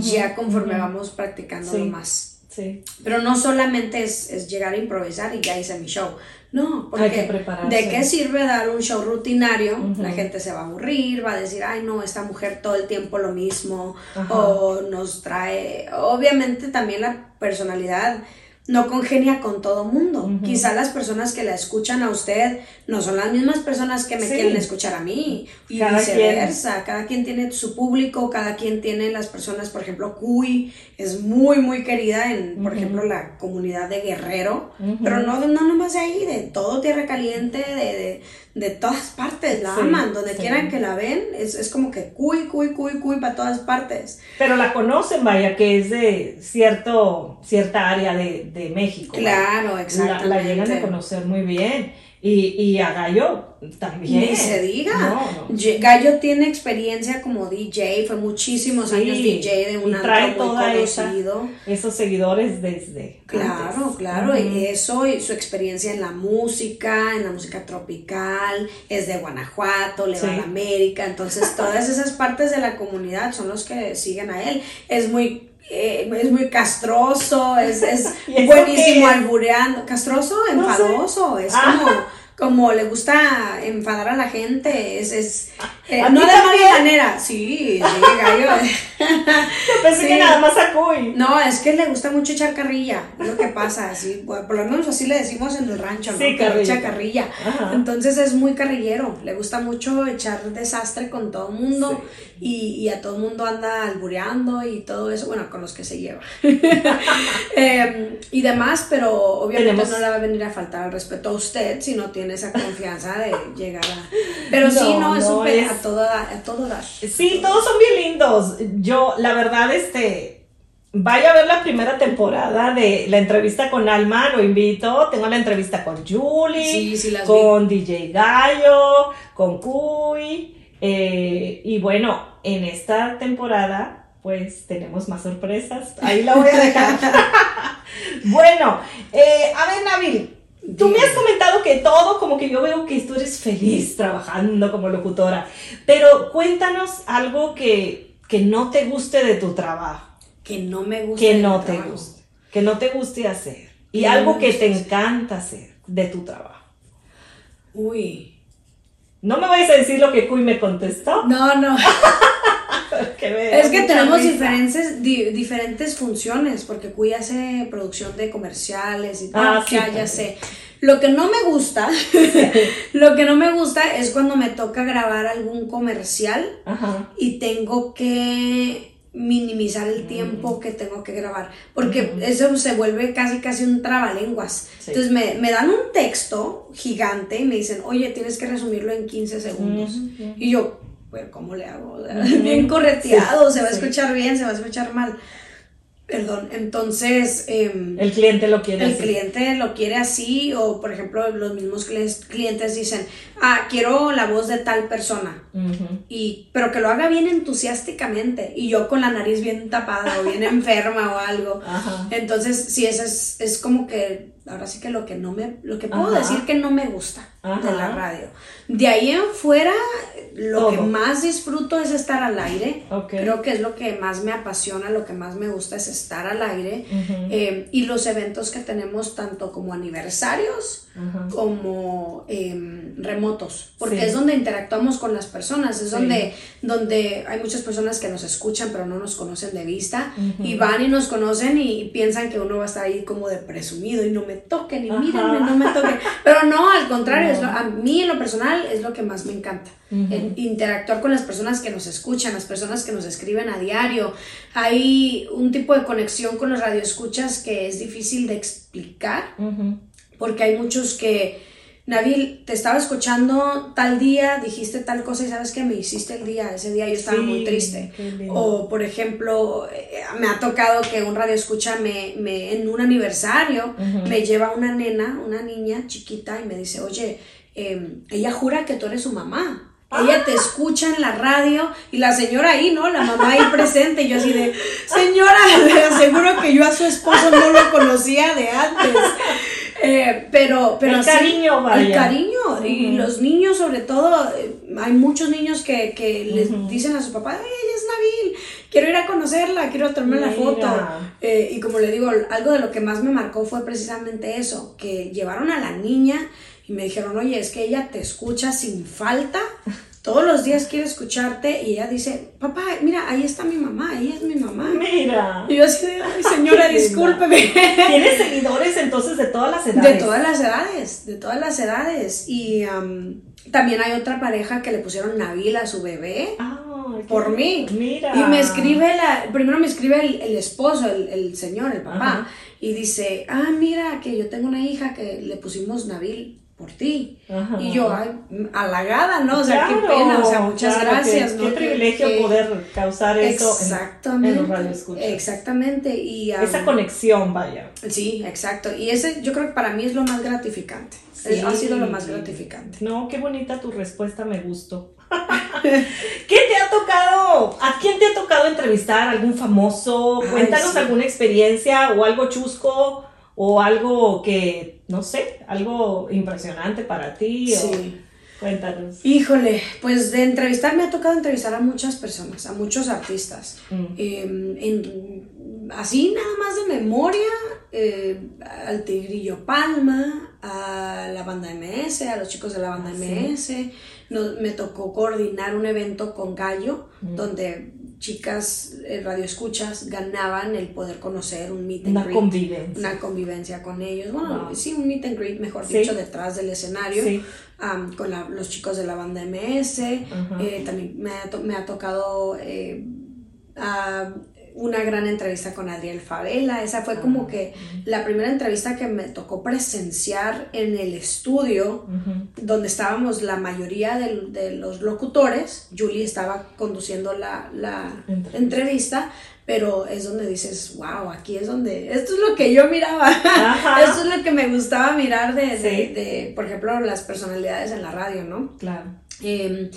ya conforme vamos practicando Sí. más. Sí. Pero no solamente es, es llegar a improvisar y ya hice mi show. No, porque que. ¿de qué sirve dar un show rutinario? Ujú. La gente se va a aburrir, va a decir, ay no, esta mujer todo el tiempo lo mismo, Ajá. o nos trae, obviamente también la personalidad no congenia con todo mundo. Quizá las personas que la escuchan a usted no son las mismas personas que me Sí. quieren escuchar a mí. Y Cada quien. viceversa. Cada quien tiene su público, cada quien tiene las personas, por ejemplo, Cuy es muy, muy querida en, por ejemplo, la comunidad de Guerrero, pero no, no nomás de ahí, de todo Tierra Caliente, de, de, de todas partes, la Sí, aman, donde sí. quieran que la ven, es, es como que Cuy, Cuy, Cuy, Cuy para todas partes. Pero la conocen, vaya, que es de cierto, cierta área de, de México. Claro, La, exactamente. la llegan a conocer muy bien. Y, y a Gallo también. Ni se diga. No, no. Gallo tiene experiencia como DJ, fue muchísimos Sí, años DJ de y un trae antro muy toda esa- conocido. Esos seguidores desde. Claro, antes. claro, y eso y su experiencia en la música, en la música tropical, es de Guanajuato, le va Sí. a América, entonces todas esas partes de la comunidad son los que siguen a él. Es muy eh, es muy castroso, es, es ¿Y buenísimo albureando. Castroso, No sé. enfadoso, es Ah. como, como le gusta enfadar a la gente, es, es eh, ¿A no de mala manera, sí, sí, gallo. Yo pensé Sí. que nada más a Cuy. No, es que le gusta mucho echar carrilla, es lo que pasa, así, bueno, por lo menos así le decimos en el rancho, ¿no? Sí, carrilla. echa carrilla. Ajá. Entonces es muy carrillero, le gusta mucho echar desastre con todo el mundo y, y a todo el mundo anda albureando y todo eso, bueno, con los que se lleva. Em, y demás, pero obviamente Tenemos- no le va a venir a faltar al respeto a usted si no tiene esa confianza de llegar a... Pero sí, No, es no, súper es- a todo, da- a todo dar. Sí, todos son bien lindos. Yo, la verdad, este, vaya a ver la primera temporada de la entrevista con Alma, lo invito. Tengo la entrevista con Julie, Sí, sí las vi. con DJ Gallo, con Cuy. eh, y bueno, en esta temporada, pues tenemos más sorpresas. Ahí la voy a dejar. bueno, eh, a ver, Nabil. Tú me has comentado todo, como que yo veo que tú eres feliz trabajando como locutora, pero cuéntanos algo que, que no te guste de tu trabajo, Que no me gusta. que no te trabajo. guste, que no te guste hacer, y Que algo que guste te hacer. encanta hacer de tu trabajo. Uy. No me vayas a decir lo que Cuy me contestó. No, no. que Es que tenemos risa. diferentes, di- diferentes funciones, porque Cuy hace producción de comerciales y Ah, tal, sí, ya, también. ya sé. Lo que no me gusta, lo que no me gusta es cuando me toca grabar algún comercial Ajá. y tengo que minimizar el tiempo que tengo que grabar, porque eso se vuelve casi casi un trabalenguas. Sí. Entonces me, me dan un texto gigante y me dicen, oye, tienes que resumirlo en 15 segundos. Y yo, bueno, ¿cómo le hago? Bien correteado, se va a escuchar bien, se va a escuchar mal. Perdón, entonces... em, El cliente lo quiere el así. cliente lo quiere así o por ejemplo los mismos cli- clientes dicen, ah, quiero la voz de tal persona. Y, pero que lo haga bien entusiásticamente y yo con la nariz bien tapada o bien enferma o algo. Ajá. Entonces, sí, eso es, es como que, ahora sí que lo que no me, lo que puedo Ajá. decir que no me gusta Ajá. de la radio. De ahí en fuera, lo que más disfruto es estar al aire. Creo que es lo que más me apasiona, lo que más me gusta es estar al aire. Ujú. Eh, y los eventos que tenemos, tanto como aniversarios, como remotos, porque Sí. es donde interactuamos con las personas, es Sí. donde, donde hay muchas personas que nos escuchan pero no nos conocen de vista Ujú. y van y nos conocen y piensan que uno va a estar ahí como de presumido y no me toquen y Ajá. mírenme, no me toquen, pero no, al contrario, es No. lo- a mí en lo personal es lo que más me encanta, Ujú. el interactuar con las personas que nos escuchan, las personas que nos escriben a diario, hay un tipo de conexión con los radioescuchas que es difícil de explicar, Ujú. porque hay muchos que, Nabil, te estaba escuchando tal día, dijiste tal cosa y sabes que me hiciste el día, ese día yo estaba Sí, muy triste. O, por ejemplo, eh, me ha tocado que un radio escucha me, me, en un aniversario me lleva una nena, una niña chiquita y me dice, oye, eh, ella jura que tú eres su mamá. Ella te escucha en la radio y la señora ahí, ¿no? La mamá ahí presente. Y yo así de, señora, le aseguro que yo a su esposo no lo conocía de antes. Eh, pero, pero El cariño, vaya. El cariño. Y los niños, sobre todo, eh, hay muchos niños que, que les dicen a su papá, "Ay, ella es Nabil, quiero ir a conocerla, quiero tomarme la foto. Eh, y como le digo, algo de lo que más me marcó fue precisamente eso, que llevaron a la niña y me dijeron, oye, es que ella te escucha sin falta, todos los días quiere escucharte y ella dice, papá, mira, ahí está mi mamá, ella es mi mamá. Mira. Y yo así ay señora, discúlpeme. Tienes seguidores entonces de todas las edades. De todas las edades, de todas las edades. Y am, también hay otra pareja que le pusieron Nabil a su bebé qué por mí. Mira. Y me escribe la, primero me escribe el, el esposo, el, el señor, el papá, Ajá. y dice, ah, mira, que yo tengo una hija que le pusimos Nabil por ti. Ajá. Y yo, ay, halagada, ¿no? O sea, qué pena, o sea, muchas claro, gracias, qué, ¿no? Qué Que- privilegio que- poder causar eso en- los radioescuchas. Exactamente. Y, am, Esa conexión, vaya. Sí, exacto. Y ese yo creo que para mí es lo más gratificante. Sí. Ha sido lo más gratificante. No, qué bonita tu respuesta, me gustó. ¿Qué te ha tocado? ¿A quién te ha tocado entrevistar? ¿Algún famoso? Ay, Cuéntanos sí. alguna experiencia o algo chusco o algo que, no sé, algo impresionante para ti. o- Sí. Cuéntanos. Híjole, pues de entrevistar me ha tocado entrevistar a muchas personas, a muchos artistas. Mm. Eh, en- así nada más de memoria, eh, al Tigrillo Palma, a la banda MS, a los chicos de la banda MS. me tocó coordinar un evento con Gallo, donde chicas eh, radioescuchas ganaban el poder conocer un meet and una Convivencia. Una convivencia con ellos. Bueno, sí, un meet and greet, mejor dicho, detrás del escenario. con los chicos de la banda MS. Eh, también me ha, me ha tocado eh, una gran entrevista con Adriel Favela. Esa fue como ah, que la primera entrevista que me tocó presenciar en el estudio, donde estábamos la mayoría de, los locutores. Julie estaba conduciendo la, entrevista. pero es donde dices, wow, aquí es donde, esto es lo que yo miraba, esto es lo que me gustaba mirar de, de, por ejemplo, las personalidades en la radio, ¿no? Claro. Em,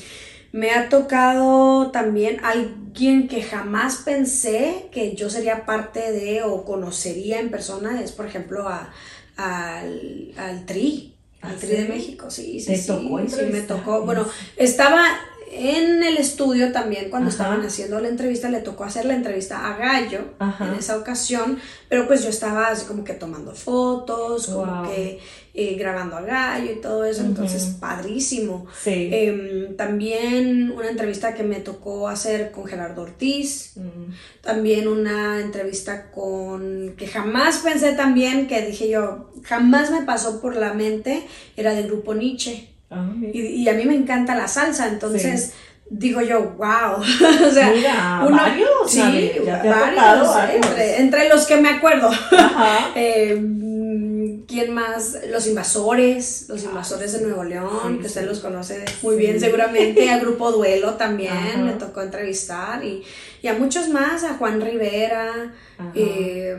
me ha tocado también alguien que jamás pensé que yo sería parte de o conocería en persona, es por ejemplo a, al, al Tri, al ¿Ah, Tri de México, sí, sí, sí, sí, me tocó. Bueno, estaba en el estudio también, cuando estaban haciendo la entrevista, le tocó hacer la entrevista a Gallo en esa ocasión, pero pues yo estaba así como que tomando fotos, como que eh, grabando a Gallo y todo eso, entonces padrísimo. Em, también una entrevista que me tocó hacer con Gerardo Ortiz, también una entrevista con que jamás pensé también, que dije yo, jamás me pasó por la mente, era del grupo Nietzsche. Ah, y, a mí me encanta la salsa, entonces digo yo, wow. o sea, Mira, varios, sí, varios, entre, entre, los que me acuerdo. eh, ¿Quién más? Los invasores, los ah, invasores de Nuevo León, que usted los conoce muy bien seguramente, al grupo Duelo también me tocó entrevistar y, y, a muchos más, a Juan Rivera, eh,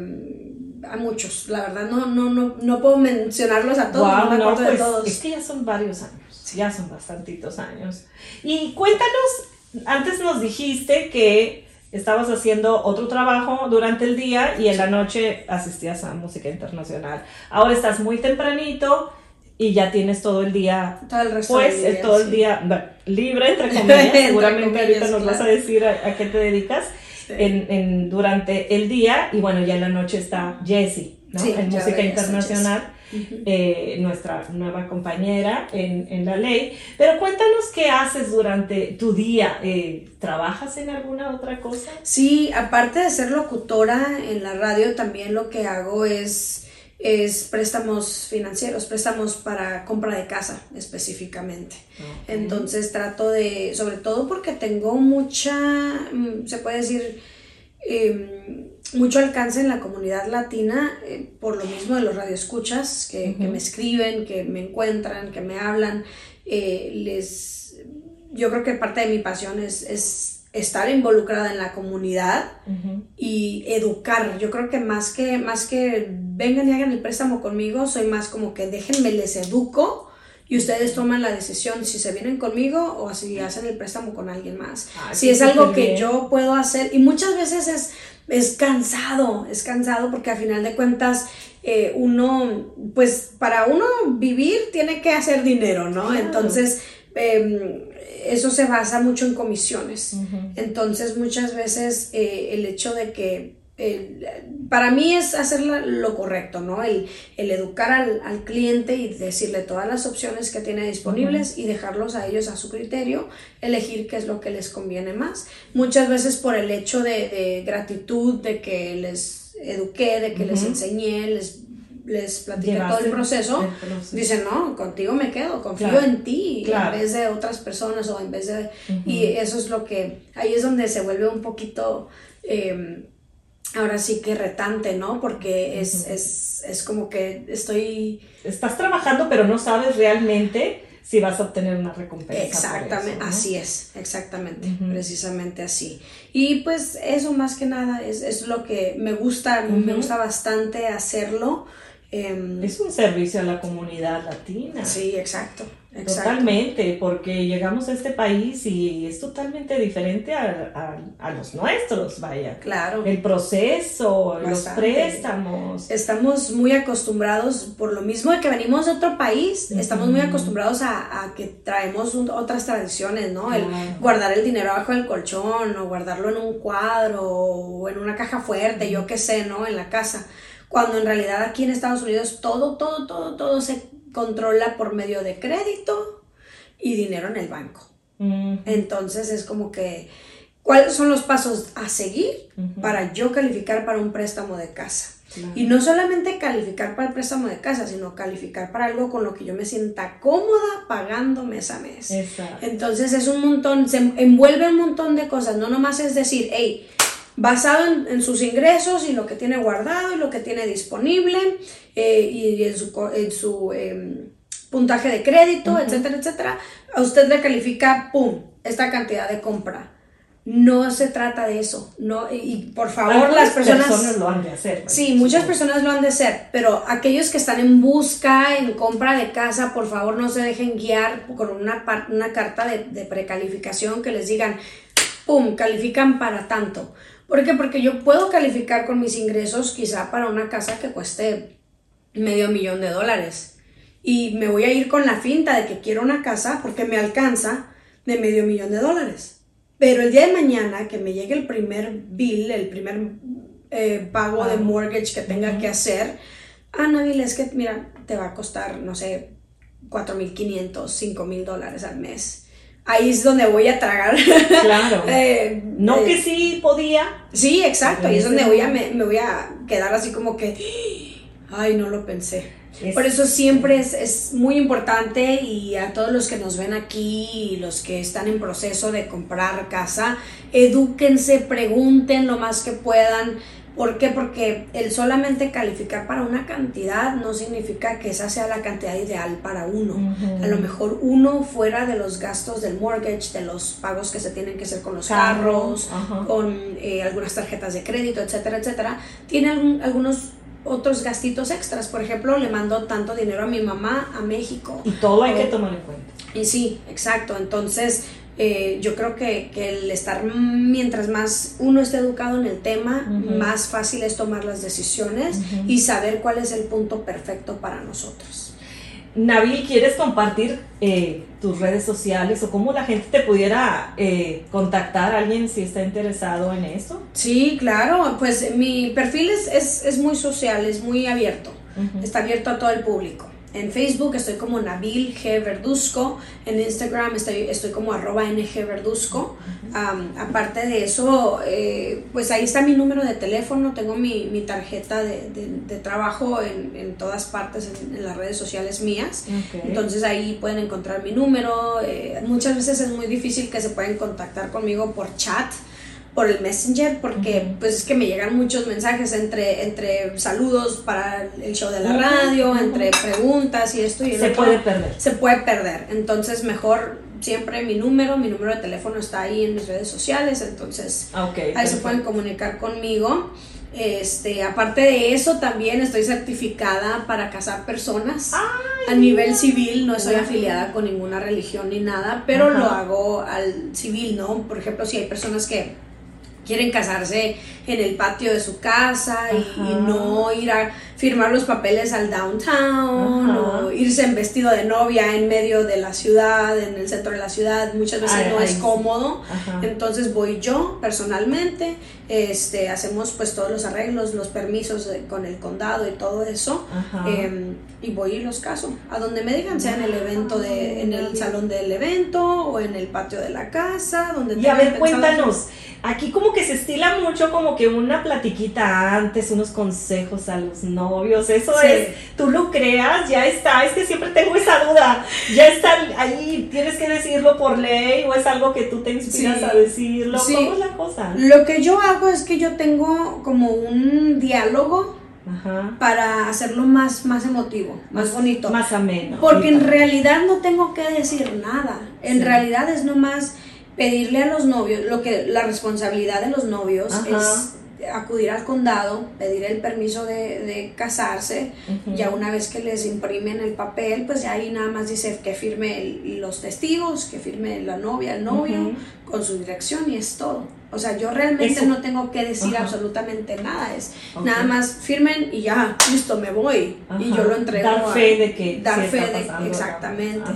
a muchos, la verdad no, no, no, no puedo mencionarlos a todos, no me acuerdo de pues, todos. Es que ya son varios años, ya son bastantitos años. Y cuéntanos, antes nos dijiste que estabas haciendo otro trabajo durante el día y en la noche asistías a música internacional. Ahora estás muy tempranito y ya tienes todo el día, todo el resto pues, día, todo el día libre, entre comillas, seguramente ahorita nos vas a decir a, qué te dedicas en, en, durante el día y bueno, ya en la noche está Jessie, ¿no? en música internacional. Eh, nuestra nueva compañera en, en, la ley. Pero cuéntanos qué haces durante tu día. Eh, ¿Trabajas en alguna otra cosa? Sí, aparte de ser locutora en la radio, también lo que hago es es préstamos financieros, préstamos para compra de casa específicamente. Entonces trato de, sobre todo porque tengo mucha, mm, se puede decir, em, mucho alcance en la comunidad latina eh, por lo mismo de los radioescuchas que, que me escriben, que me encuentran, que me hablan. Eh, les, yo creo que parte de mi pasión es, es estar involucrada en la comunidad y educar. Yo creo que más que más que vengan y hagan el préstamo conmigo, soy más como que déjenme les educo y ustedes toman la decisión si se vienen conmigo o si hacen el préstamo con alguien más. Ah, si es algo que yo puedo hacer y muchas veces es es cansado, es cansado porque a final de cuentas eh, uno, pues para uno vivir tiene que hacer dinero, ¿no? Entonces, em, eso se basa mucho en comisiones. Entonces, muchas veces eh, el hecho de que para mí es hacer lo correcto, ¿no? El, educar al, cliente y decirle todas las opciones que tiene disponibles y dejarlos a ellos a su criterio, elegir qué es lo que les conviene más. Muchas veces por el hecho de, gratitud, de que les eduqué, de que les enseñé, les les platiqué todo el proceso, dicen, no, contigo me quedo, confío en ti en vez de otras personas o en vez de... Y eso es lo que, ahí es donde se vuelve un poquito... Em, ahora sí que retante, ¿no? Porque es, es, es, como que estoy... Estás trabajando, pero no sabes realmente si vas a obtener una recompensa. Exactamente, así es, exactamente, precisamente así. Y pues eso más que nada es, es lo que me gusta, me gusta bastante hacerlo. Em, es un servicio a la comunidad latina. Sí, exacto. Totalmente, porque llegamos a este país y es totalmente diferente a, los nuestros, vaya. Claro. El proceso, los préstamos. Estamos muy acostumbrados, por lo mismo de que venimos de otro país, estamos muy acostumbrados a, que traemos otras tradiciones, ¿no? El guardar el dinero abajo del colchón o guardarlo en un cuadro o en una caja fuerte, yo qué sé, ¿no? En la casa. Cuando en realidad aquí en Estados Unidos todo, todo, todo, todo se controla por medio de crédito y dinero en el banco. Entonces es como que, ¿cuáles son los pasos a seguir para yo calificar para un préstamo de casa? Y no solamente calificar para el préstamo de casa, sino calificar para algo con lo que yo me sienta cómoda pagando mes a mes. Entonces es un montón, se envuelve un montón de cosas, no nomás es decir, hey, basado en, sus ingresos y lo que tiene guardado y lo que tiene disponible eh, y, en su, en su em, puntaje de crédito, etcétera, etcétera, a usted le califica, ¡pum!, esta cantidad de compra. No se trata de eso, no y, por favor las personas, lo han de hacer. Sí, muchas personas lo han de hacer, pero aquellos que están en busca, en compra de casa, por favor no se dejen guiar con una, una carta de, de precalificación que les digan, pum, califican para tanto. ¿Por qué? Porque yo puedo calificar con mis ingresos quizá para una casa que cueste medio millón de dólares y me voy a ir con la finta de que quiero una casa porque me alcanza de medio millón de dólares. Pero el día de mañana que me llegue el primer bill, el primer eh, pago de mortgage que tenga que hacer, ah, Nabil, es que mira, te va a costar, no sé, 4.500, 5.000 dólares al mes. Ahí es donde voy a tragar. Claro. Eh, no que sí podía. Sí, exacto. Ahí es donde voy a, me, me voy a quedar así como que, ay, no lo pensé. Por eso siempre es, muy importante y a todos los que nos ven aquí y los que están en proceso de comprar casa, edúquense, pregunten lo más que puedan. ¿Por qué? Porque el solamente calificar para una cantidad no significa que esa sea la cantidad ideal para uno. A lo mejor uno fuera de los gastos del mortgage, de los pagos que se tienen que hacer con los carros, con eh, algunas tarjetas de crédito, etcétera, etcétera, tiene algunos otros gastitos extras. Por ejemplo, le mando tanto dinero a mi mamá a México. Y todo hay que tomar en cuenta. Y sí, exacto. Entonces, eh, yo creo que, el estar, mientras más uno esté educado en el tema, más fácil es tomar las decisiones y saber cuál es el punto perfecto para nosotros. Nabil, ¿quieres compartir eh, tus redes sociales o cómo la gente te pudiera eh, contactar a alguien si está interesado en eso? Sí, claro, pues mi perfil es, es, muy social, es muy abierto, está abierto a todo el público. En Facebook estoy como Nabil G. Verduzco. En Instagram estoy, estoy como arroba NG Verduzco. aparte de eso, eh, pues ahí está mi número de teléfono. Tengo mi, mi tarjeta de, de, trabajo en, en, todas partes en, las redes sociales mías. Entonces ahí pueden encontrar mi número. Eh, muchas veces es muy difícil que se puedan contactar conmigo por chat por el Messenger porque pues es que me llegan muchos mensajes entre entre saludos para el show de la radio, entre preguntas y esto y se puede perder. Se puede perder. Entonces, mejor siempre mi número, mi número de teléfono está ahí en mis redes sociales, entonces ah, ahí se pueden comunicar conmigo. Este, aparte de eso, también estoy certificada para casar personas a nivel civil. No estoy afiliada con ninguna religión ni nada, pero lo hago al civil, ¿no? Por ejemplo, si hay personas que quieren casarse en el patio de su casa y, no ir a firmar los papeles al downtown o irse en vestido de novia en medio de la ciudad, en el centro de la ciudad, muchas veces no es cómodo. Entonces voy yo personalmente, este, hacemos pues todos los arreglos, los permisos con el condado y todo eso, em, y voy y los caso, a donde me digan, sea en el evento, de, en el salón del evento o en el patio de la casa, donde... Y a ver, cuéntanos, aquí como que se estila mucho como que una platiquita antes, unos consejos a los novios, eso es, tú lo creas, ya está, es que siempre tengo esa duda, ya está ahí, tienes que decirlo por ley o es algo que tú te inspiras a decirlo, ¿cómo es la cosa? Lo que yo hago es que yo tengo como un diálogo para hacerlo más, más emotivo, más, bonito. Más ameno. Porque en realidad no tengo que decir nada. En realidad es nomás pedirle a los novios, lo que la responsabilidad de los novios es acudir al condado, pedir el permiso de, casarse, ya una vez que les imprimen el papel, pues ya ahí nada más dice que firme los testigos, que firme la novia, el novio, con su dirección y es todo. O sea, yo realmente Eso. no tengo que decir Ajá. absolutamente nada. Es nada más firmen y ya, listo, me voy. Y yo lo entrego. Dar a- fe de que Dar fe de exactamente.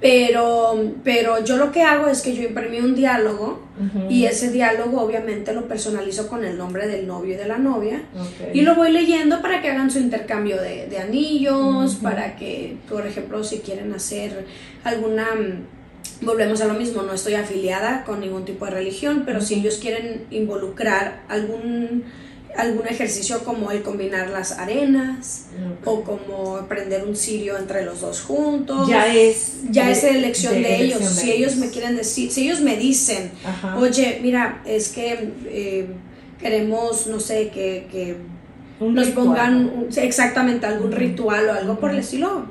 Pero, pero yo lo que hago es que yo imprimí un diálogo y ese diálogo obviamente lo personalizo con el nombre del novio y de la novia. Y lo voy leyendo para que hagan su intercambio de, de anillos, para que, por ejemplo, si quieren hacer alguna... Volvemos a lo mismo, no estoy afiliada con ningún tipo de religión, pero si ellos quieren involucrar algún, algún ejercicio como el combinar las arenas o como prender un cirio entre los dos juntos, ya es ya de- es elección de, ellos. de si ellos me quieren decir, si ellos me dicen, Ajá. oye, mira, es que eh, queremos, no sé, que, que nos ritual. pongan un- exactamente algún ritual o algo por el estilo.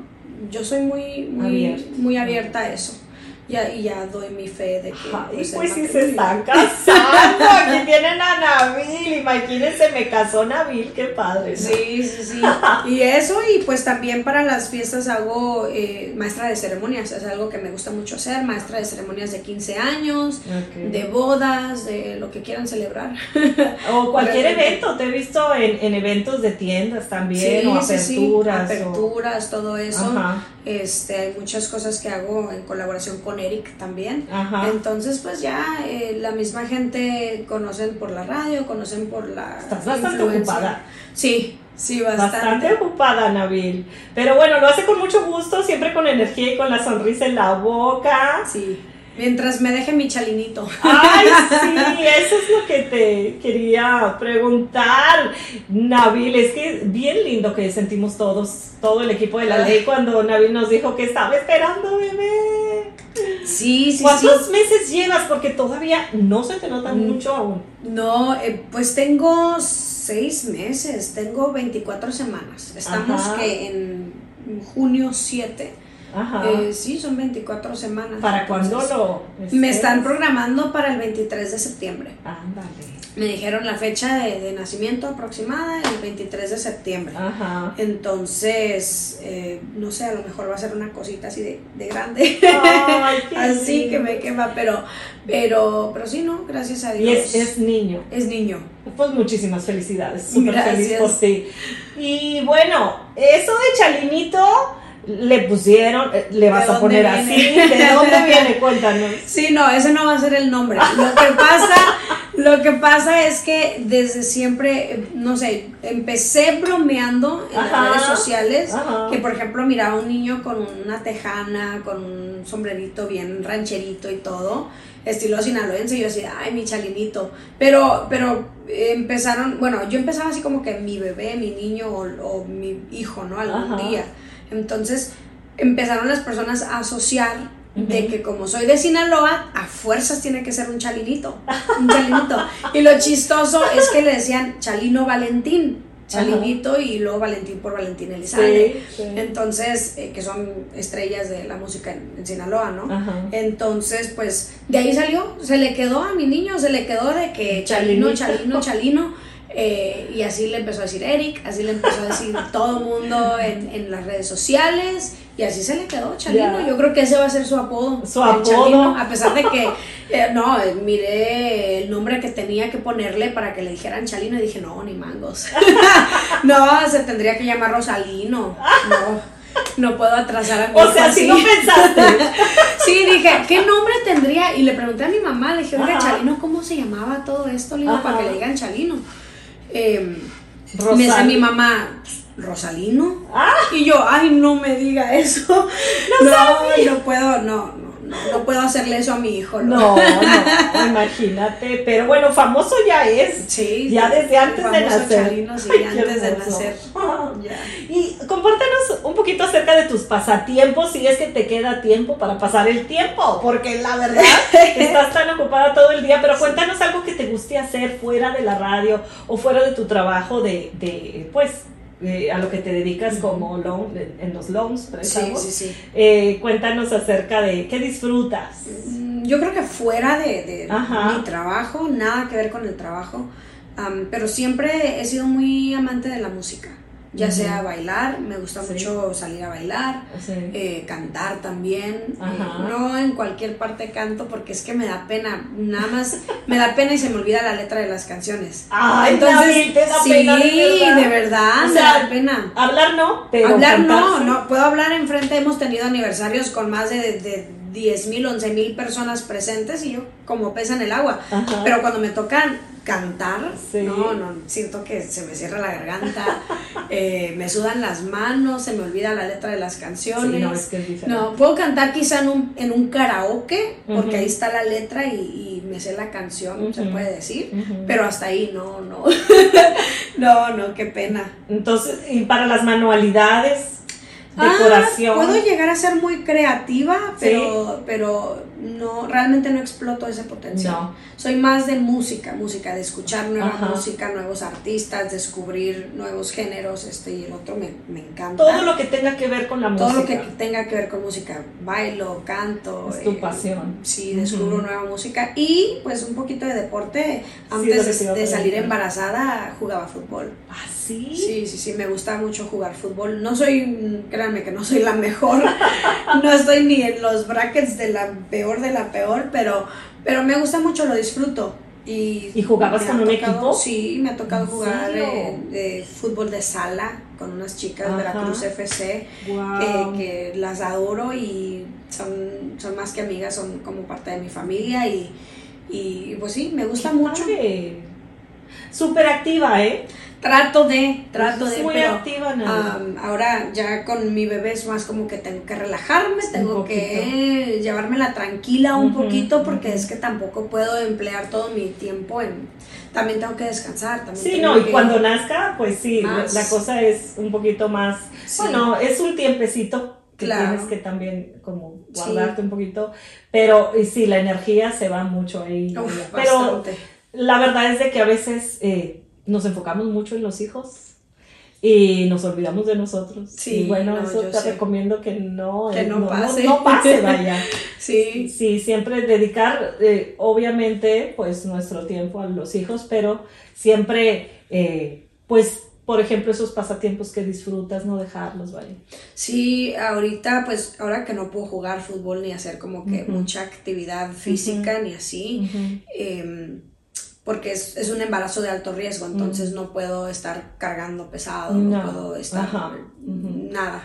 Yo soy muy, muy, muy abierta a eso. Ya, y ya doy mi fe de que. Ay, pues, pues sí se están casando. Aquí tienen a Nabil. Imagínense, me casó Nabil. Qué padre. ¿no? Sí, sí, sí. Y eso, y pues también para las fiestas hago eh, maestra de ceremonias. Es algo que me gusta mucho hacer. Maestra de ceremonias de 15 años, de bodas, de lo que quieran celebrar. O cualquier evento. Te he visto en, en eventos de tiendas también. Sí, o sí, sí, aperturas. o- aperturas, todo eso. Ajá. Este, hay muchas cosas que hago en colaboración con Eric también. Ajá. Entonces, pues ya eh, la misma gente conocen por la radio, conocen por la. Estás bastante influencia. ocupada. Sí, sí, bastante. Bastante ocupada, Nabil. Pero bueno, lo hace con mucho gusto, siempre con energía y con la sonrisa en la boca. Sí. Mientras me deje mi chalinito. Ay, sí, eso es lo que te quería preguntar, Nabil. Es que es bien lindo que sentimos todos, todo el equipo de la ley, cuando Nabil nos dijo que estaba esperando bebé. Sí, sí, ¿Cuántos sí. meses llevas? Porque todavía no se te nota Mm. mucho aún. No, eh, pues tengo seis meses, tengo 24 semanas. Estamos Ajá. que en junio 7. Ajá. Eh, sí, son 24 semanas. ¿Para cuándo lo Me están programando para el 23 de septiembre. Ándale. Me dijeron la fecha de, de nacimiento aproximada, el 23 de septiembre. Ajá. Entonces, eh, no sé, a lo mejor va a ser una cosita así de, de grande. Ay, qué así que me quema, pero, pero, pero sí, ¿no? Gracias a Y Dios. es, es niño. Es niño. Pues muchísimas felicidades, súper feliz por ti. Y bueno, eso de Chalinito le pusieron, eh, le vas ¿De a poner dónde así. viene? ¿De dónde viene? Cuéntanos. Sí, no, ese no va a ser el nombre. Lo que pasa, lo que pasa es que desde siempre, no sé, empecé bromeando en Ajá. las redes sociales, Ajá. que por ejemplo miraba a un niño con una tejana, con un sombrerito bien rancherito y todo, estilo sinaloense, y yo decía, ay, mi chalinito. Pero, pero empezaron, bueno, yo empezaba así como que mi bebé, mi niño o, o mi hijo, ¿no? Algún Ajá. día. Entonces empezaron las personas a asociar de que como soy de Sinaloa, a fuerzas tiene que ser un chalinito, un chalinito. Y lo chistoso es que le decían Chalino Valentín, chalinito y luego Valentín por Valentín Elizalde. Sí, sí. Entonces, eh, que son estrellas de la música en, en Sinaloa, ¿no? Ajá. Entonces, pues de ahí salió, se le quedó a mi niño, se le quedó de que Chalino. Chalino, Chalino. Eh, y así le empezó a decir Eric, así le empezó a decir todo el mundo en, en las redes sociales. Y así se le quedó Chalino. Yo creo que ese va a ser su apodo. Su apodo. Chalino, a pesar de que, eh, no, eh, miré el nombre que tenía que ponerle para que le dijeran Chalino y dije, no, ni mangos. no, se tendría que llamar Rosalino. No. No puedo atrasar a mi O sea, si así. no pensaste. Sí, dije, ¿qué nombre tendría? Y le pregunté a mi mamá, le dije, oiga. Chalino, ¿cómo se llamaba todo esto? Le digo, Ajá. para que le digan Chalino. Eh, me dice mi mamá, ¿Rosalino? Ah. Y yo, ay, no me diga eso. No, no, puedo, no, no, no, no puedo hacerle eso a mi hijo. No, no, imagínate. Pero bueno, famoso ya es. Sí, Ya sí, desde antes de nacer. Chalino, sí, Ay, antes de nacer. Ya. Y compártenos un poquito acerca de tus pasatiempos, si es que te queda tiempo para pasar el tiempo, porque la verdad estás tan ocupada todo el día, pero cuéntanos algo que te guste hacer fuera de la radio o fuera de tu trabajo de, de pues, eh, a lo que te dedicas como loan, en, los loans, Sí, sí, sí. Eh, cuéntanos acerca de qué disfrutas. Mm, Yo creo que fuera de, de mi trabajo, nada que ver con el trabajo, pero siempre he sido muy amante de la música. Ya sea bailar, me gusta mucho salir a bailar, eh, cantar también, eh, no en cualquier parte canto porque es que me da pena, nada más me da pena y se me olvida la letra de las canciones. Ay, Entonces, te da sí, de verdad, me da pena. Hablar no, pero hablar no, no, puedo hablar enfrente, hemos tenido aniversarios con más de, de 10 mil, 11 mil personas presentes y yo como pesa en el agua, pero cuando me tocan cantar, no, no, siento que se me cierra la garganta, eh, me sudan las manos, se me olvida la letra de las canciones. no, es que no, puedo cantar quizá en un, en un karaoke, porque ahí está la letra y, me sé la canción, se puede decir, pero hasta ahí no, no, no, no, qué pena. Entonces, y para las manualidades, decoración. Ah, puedo llegar a ser muy creativa, pero, pero no, realmente no exploto ese potencial. Soy más de música, música, de escuchar nueva música, nuevos artistas, descubrir nuevos géneros, este y el otro me, me, encanta. Todo lo que tenga que ver con la música. Todo lo que tenga que ver con música, bailo, canto. Es tu eh, pasión. Sí, descubro nueva música y pues un poquito de deporte. Antes de, salir embarazada jugaba fútbol. ¿Ah, sí? Sí, sí, sí, me gusta mucho jugar fútbol. No soy, créanme que no soy la mejor, no estoy ni en los brackets de la peor de la peor, pero, pero me gusta mucho, lo disfruto. Y, ¿Y jugabas con un equipo? Sí, me ha tocado jugar de, fútbol de sala con unas chicas de la Cruz FC que, las adoro y son, son más que amigas, son como parte de mi familia y, y pues sí, me gusta mucho. Súper activa, ¿eh? Trato de, trato de. Muy pero, activa, ahora ya con mi bebé es más como que tengo que relajarme, tengo que llevármela tranquila un poquito porque es que tampoco puedo emplear todo mi tiempo en. También tengo que descansar. También sí, no, y cuando nazca, pues sí, la cosa es un poquito más. Bueno, es un tiempecito que tienes que también como guardarte un poquito, pero sí, la energía se va mucho ahí. pero la verdad es de que a veces eh, nos enfocamos mucho en los hijos y nos olvidamos de nosotros. Sí, y bueno, eso te recomiendo que no, que no, pase. No, pase, vaya. sí. Sí, siempre dedicar, eh, obviamente, pues nuestro tiempo a los hijos, pero siempre, eh, pues, por ejemplo, esos pasatiempos que disfrutas, no dejarlos, vaya. Sí, ahorita, pues, ahora que no puedo jugar fútbol ni hacer como que mucha actividad física ni así, porque es, es, un embarazo de alto riesgo, entonces no puedo estar cargando pesado, no, puedo estar nada.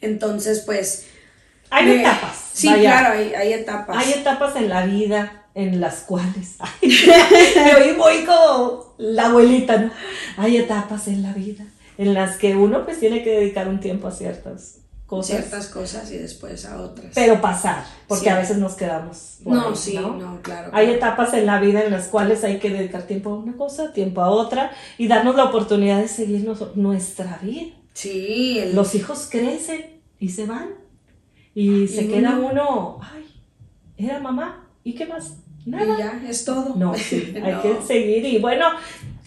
Entonces, pues... Hay etapas. Sí, claro, hay, hay, etapas. Hay etapas en la vida en las cuales... me oí muy como la abuelita, ¿no? Hay etapas en la vida en las que uno pues tiene que dedicar un tiempo a ciertas Ciertas cosas y después a otras. Pero pasar, porque a veces nos quedamos. no, sí, ¿no? claro. Hay etapas en la vida en las cuales hay que dedicar tiempo a una cosa, tiempo a otra y darnos la oportunidad de seguir nuestra vida. Sí. Los hijos crecen y se van y, se queda uno, ay, era mamá, ¿y qué más? Nada. Y ya, es todo. No, sí, hay que seguir. Y bueno,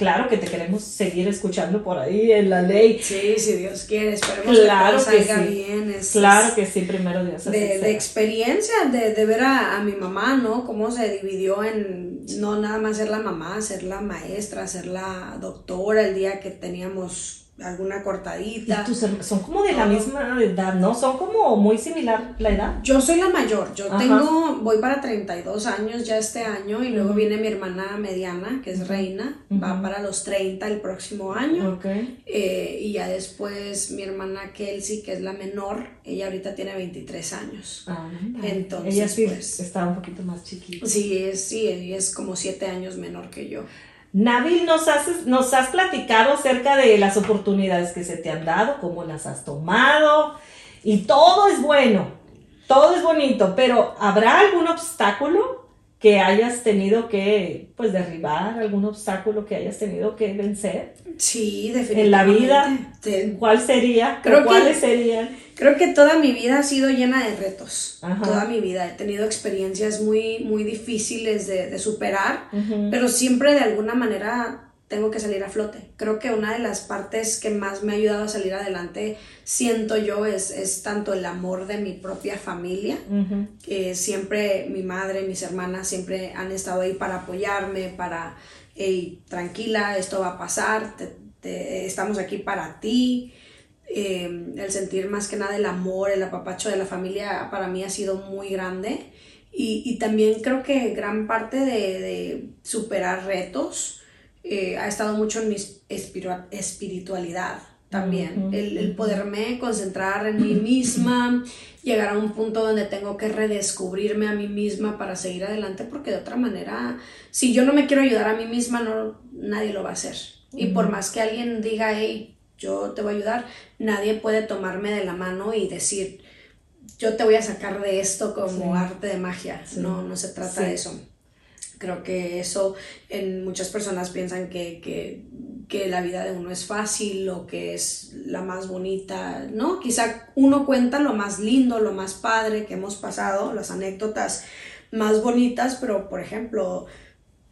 claro que te queremos seguir escuchando por ahí en la ley. Sí, si Dios quiere, esperemos claro que todo salga bien. claro que sí, primero Dios. De, de, experiencia, de, de ver a, a, mi mamá, ¿no? Cómo se dividió en no nada más ser la mamá, ser la maestra, ser la doctora el día que teníamos alguna cortadita. son como de la misma edad, ¿no? Son como muy similar la edad. Yo soy la mayor, yo tengo, voy para 32 años ya este año y luego viene mi hermana mediana, que es Reina, va para los 30 el próximo año. Eh, y ya después mi hermana Kelsey, que es la menor, ella ahorita tiene 23 años. Ah, Entonces, ella sí pues, está un poquito más chiquita. Sí, es, sí, ella es como 7 años menor que yo. Nabil, nos has, nos has platicado acerca de las oportunidades que se te han dado, cómo las has tomado, y todo es bueno, todo es bonito, pero ¿habrá algún obstáculo que hayas tenido que, pues, derribar, algún obstáculo que hayas tenido que vencer? Sí, definitivamente. En la vida, ¿cuál sería? Creo ¿Cuáles serían? Creo que toda mi vida ha sido llena de retos. Toda mi vida he tenido experiencias muy, muy difíciles de, superar, pero siempre de alguna manera tengo que salir a flote. Creo que una de las partes que más me ha ayudado a salir adelante, siento yo, es, es tanto el amor de mi propia familia, que siempre mi madre, mis hermanas siempre han estado ahí para apoyarme, para, hey, tranquila, esto va a pasar, estamos aquí para ti. Eh, el sentir más que nada el amor, el apapacho de la familia para mí ha sido muy grande. Y, también creo que gran parte de, superar retos eh, ha estado mucho en mi espiritualidad también. el, el, poderme concentrar en mí misma, llegar a un punto donde tengo que redescubrirme a mí misma para seguir adelante, porque de otra manera, si yo no me quiero ayudar a mí misma, no, nadie lo va a hacer. Y por más que alguien diga, hey, yo te voy a ayudar, nadie puede tomarme de la mano y decir, yo te voy a sacar de esto como arte de magia. No, no se trata de eso. Creo que eso en muchas personas piensan que, que, que, la vida de uno es fácil o que es la más bonita, ¿no? Quizá uno cuenta lo más lindo, lo más padre que hemos pasado, las anécdotas más bonitas, pero por ejemplo,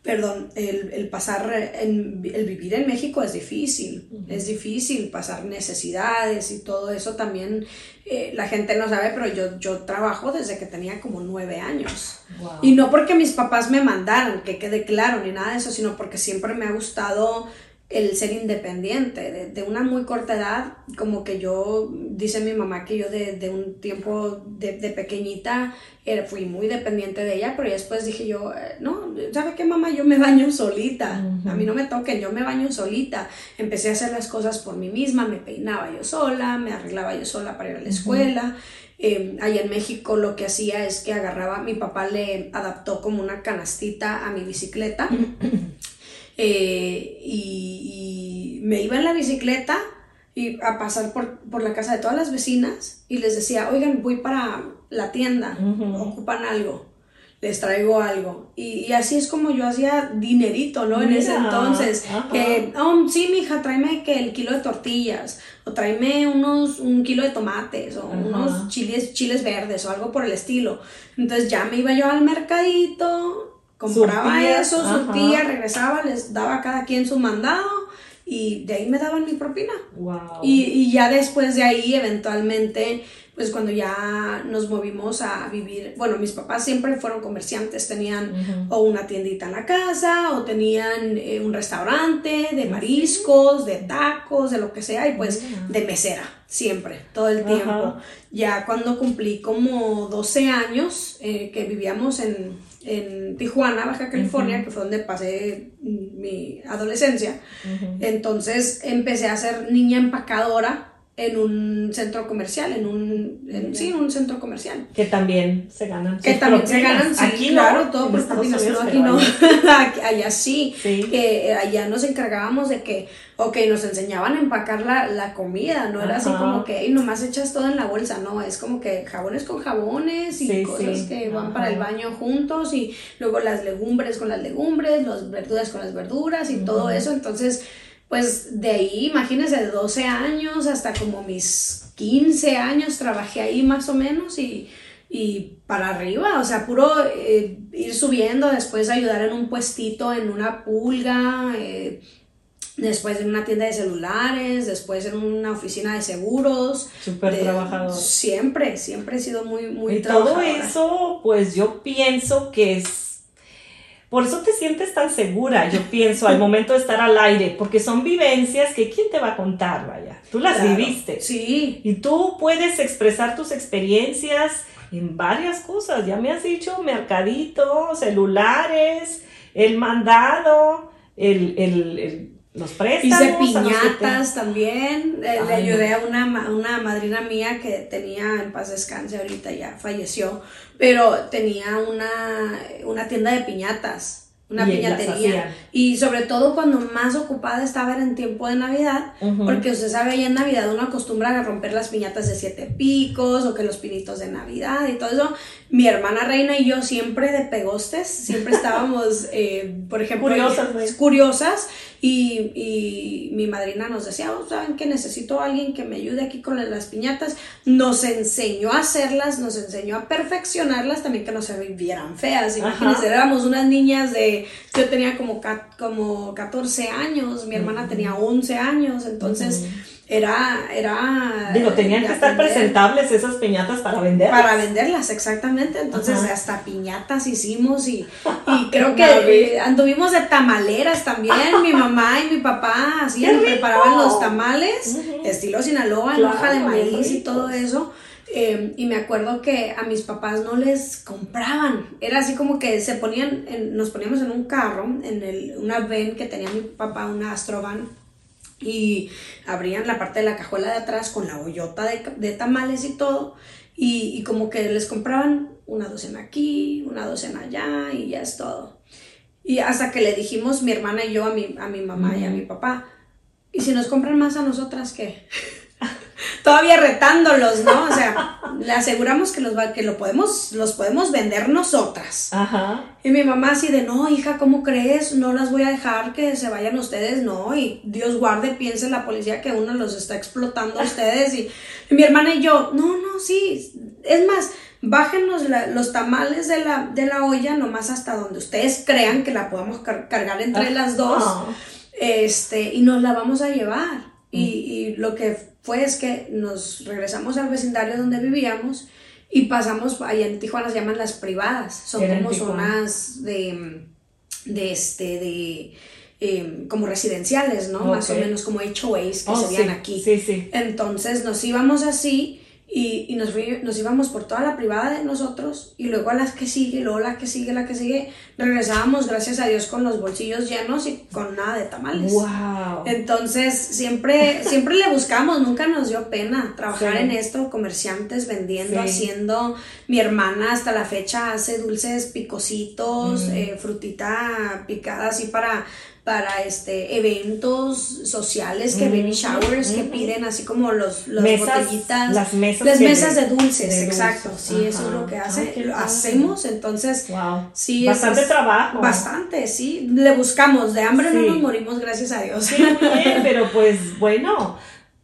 perdón, el, pasar, en, el vivir en México es difícil, es difícil pasar necesidades y todo eso también, eh, la gente no sabe, pero yo, yo trabajo desde que tenía como nueve años. Y no porque mis papás me mandaran, que quede claro, ni nada de eso, sino porque siempre me ha gustado el ser independiente. De, una muy corta edad, como que yo, dice mi mamá que yo de, un tiempo de, pequeñita era, fui muy dependiente de ella, pero después dije yo, eh, no, ¿sabe qué mamá? Yo me baño solita, a mí no me toquen, yo me baño solita. Empecé a hacer las cosas por mí misma, me peinaba yo sola, me arreglaba yo sola para ir a la escuela. Eh, allá en México lo que hacía es que agarraba, mi papá le adaptó como una canastita a mi bicicleta Eh, y, me iba en la bicicleta y a pasar por, la casa de todas las vecinas y les decía, oigan, voy para la tienda, ocupan algo, les traigo algo. Y, así es como yo hacía dinerito, ¿no? En ese entonces, que, oh, sí, mija, tráeme que el kilo de tortillas, o tráeme unos, un kilo de tomates, o unos chiles, chiles verdes, o algo por el estilo. Entonces ya me iba yo al mercadito, compraba eso, surtía, regresaba, les daba a cada quien su mandado y de ahí me daban mi propina. Y, ya después de ahí, eventualmente, pues cuando ya nos movimos a vivir, bueno, mis papás siempre fueron comerciantes, tenían o una tiendita en la casa o tenían eh, un restaurante de mariscos, de tacos, de lo que sea, y pues de mesera, siempre, todo el tiempo. Ya cuando cumplí como 12 años, eh, que vivíamos en en Tijuana, Baja California, que fue donde pasé mi adolescencia. Entonces empecé a ser niña empacadora en un centro comercial, en un, sí, en un centro comercial. Que también se ganan. Que también se ganan, sí, aquí claro, todo por propinas, no, aquí no, allá sí, que allá nos encargábamos de que, ok, nos enseñaban a empacar la, la comida, no era así como que, hey, nomás echas todo en la bolsa, no, es como que jabones con jabones y cosas que van para el baño juntos y luego las legumbres con las legumbres, las verduras con las verduras y todo eso, entonces pues de ahí, imagínense, de 12 años hasta como mis 15 años trabajé ahí más o menos y, para arriba, o sea, puro eh, ir subiendo, después ayudar en un puestito, en una pulga, eh, después en una tienda de celulares, después en una oficina de seguros. Súper trabajador. Siempre, siempre he sido muy, muy y Todo eso, pues yo pienso que es por eso te sientes tan segura, yo pienso, al momento de estar al aire, porque son vivencias que quién te va a contar, vaya. Tú las viviste. Sí. Y tú puedes expresar tus experiencias en varias cosas. Ya me has dicho mercadito, celulares, el mandado, el, el los préstamos. Hice piñatas también. Eh, le ayudé a una, una madrina mía que tenía en paz descanse ahorita, ya falleció, pero tenía una, una tienda de piñatas una piñatería. Y sobre todo cuando más ocupada estaba era en tiempo de Navidad, porque usted sabe, ahí en Navidad uno acostumbra a romper las piñatas de siete picos o que los pinitos de Navidad y todo eso. Mi hermana Reina y yo siempre de pegostes, siempre estábamos, eh, por ejemplo, curiosas, curiosas y, y, mi madrina nos decía, oh, ¿saben que necesito a alguien que me ayude aquí con las piñatas? Nos enseñó a hacerlas, nos enseñó a perfeccionarlas, también que no se vieran feas. Imagínense, éramos unas niñas de yo tenía como, como 14 años, mi hermana tenía 11 años, entonces era, era... Digo, tenían que estar presentables esas piñatas para venderlas. Para venderlas, exactamente. Entonces hasta piñatas hicimos y, y creo que anduvimos de tamaleras también. mi mamá y mi papá así preparaban los tamales, estilo Sinaloa, en hoja de maíz y todo eso. Em, y me acuerdo que a mis papás no les compraban. Era así como que se ponían, nos poníamos en un carro, en el, una van que tenía mi papá, una Astrovan y abrían la parte de la cajuela de atrás con la hoyota de, tamales y todo, y, como que les compraban una docena aquí, una docena allá, y ya es todo. Y hasta que le dijimos mi hermana y yo a mi, a mi mamá y a mi papá, ¿y si nos compran más a nosotras qué? Todavía retándolos, ¿no? O sea, le aseguramos que los, que lo podemos, los podemos vender nosotras. Ajá. Y mi mamá así de, no, hija, ¿cómo crees? No las voy a dejar que se vayan ustedes, no. Y Dios guarde, piense la policía que uno los está explotando a ustedes. Y, mi hermana y yo, no, no, sí. Es más, bájenos los tamales de la, de la olla nomás hasta donde ustedes crean que la podamos cargar entre las dos. Este, y nos la vamos a llevar. Y, y, lo que fue es que nos regresamos al vecindario donde vivíamos y pasamos, allá en Tijuana se llaman las privadas, son como zonas de, de este, de... Em, como residenciales, ¿no? Más o menos como HOAs que oh, se veían aquí. Sí, sí. Entonces nos íbamos así y, y nos, nos, íbamos por toda la privada de nosotros y luego a las que sigue, luego la que sigue, la que sigue, regresábamos, gracias a Dios, con los bolsillos llenos y con nada de tamales. Wow. Entonces, siempre, siempre le buscamos, nunca nos dio pena trabajar en esto, comerciantes, vendiendo, haciendo. Mi hermana hasta la fecha hace dulces picositos, eh, frutita picada así para para este eventos sociales que baby showers que piden así como los, los botellitas. las mesas las mesas de dulces, exacto. Sí eso es lo que hace hacemos entonces wow. sí bastante trabajo. bastante sí. Le buscamos de hambre no nos morimos gracias a Dios. Sí, bien, pero pues bueno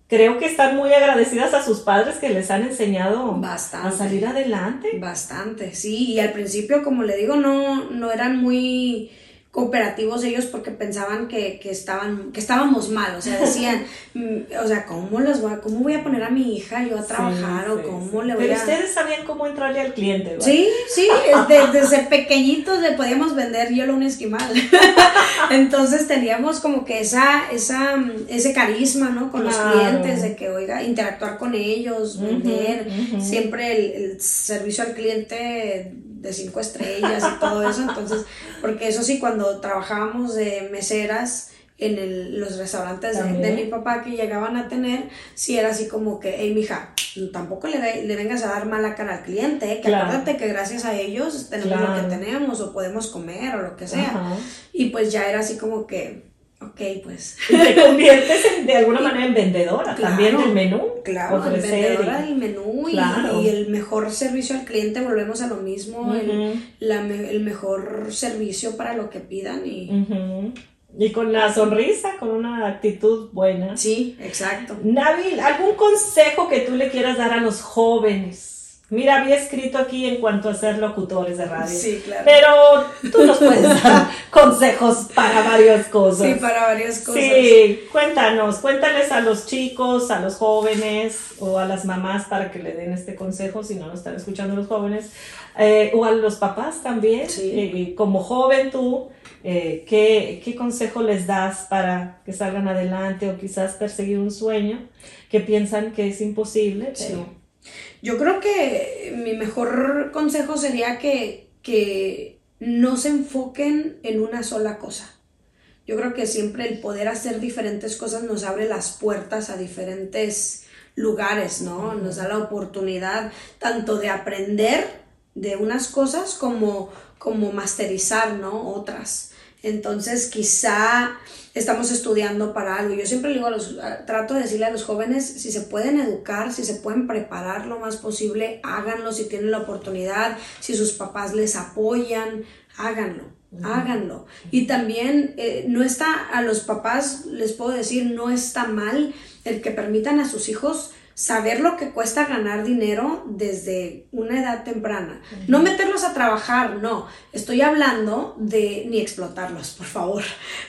creo que están muy agradecidas a sus padres que les han enseñado bastante, a salir adelante. Bastante sí y al principio como le digo no no eran muy cooperativos ellos porque pensaban que, que, estaban, que estábamos mal, o sea, decían, mm, o sea, ¿cómo les voy a, cómo voy a poner a mi hija yo a trabajar o cómo le voy Pero ustedes sabían cómo entrarle al cliente, ¿verdad? Sí, sí, desde, pequeñitos le podíamos vender yo un esquimal. Entonces teníamos como que esa, esa, ese carisma, ¿no? Con los clientes, de que, oiga, interactuar con ellos, vender, siempre el, el servicio al cliente de cinco estrellas y todo eso. Entonces, porque eso sí, cuando trabajábamos de meseras en los restaurantes de, mi papá que llegaban a tener, sí era así como que, hey, mija, tampoco le, le vengas a dar mala cara al cliente, ¿eh? que acuérdate que gracias a ellos tenemos lo que tenemos o podemos comer o lo que sea. Y pues ya era así como que, Ok, pues. Y te conviertes de alguna manera en vendedora también del menú. Claro, vendedora del menú y, el mejor servicio al cliente, volvemos a lo mismo, el, el, mejor servicio para lo que pidan y... Y con la sonrisa, con una actitud buena. Sí, exacto. Nabil, ¿algún consejo que tú le quieras dar a los jóvenes? Mira, había escrito aquí en cuanto a ser locutores de radio. Sí, claro. Pero tú nos puedes dar consejos para varias cosas. Sí, para varias cosas. Sí, cuéntanos, cuéntales a los chicos, a los jóvenes o a las mamás para que le den este consejo si no lo están escuchando los jóvenes. Eh, o a los papás también. Sí. Eh, como joven tú, eh, ¿qué, ¿qué consejo les das para que salgan adelante o quizás perseguir un sueño que piensan que es imposible? Pero yo creo que mi mejor consejo sería que, que no se enfoquen en una sola cosa. Yo creo que siempre el poder hacer diferentes cosas nos abre las puertas a diferentes lugares, ¿no? Nos da la oportunidad tanto de aprender de unas cosas como, como masterizar, ¿no? Otras. Entonces, quizá estamos estudiando para algo. Yo siempre digo a los, trato de decirle a los jóvenes, si se pueden educar, si se pueden preparar lo más posible, háganlo si tienen la oportunidad, si sus papás les apoyan, háganlo, háganlo. Y también eh, no está, a los papás les puedo decir, no está mal el que permitan a sus hijos saber lo que cuesta ganar dinero desde una edad temprana. No meterlos a trabajar, no. Estoy hablando de, ni explotarlos, por favor,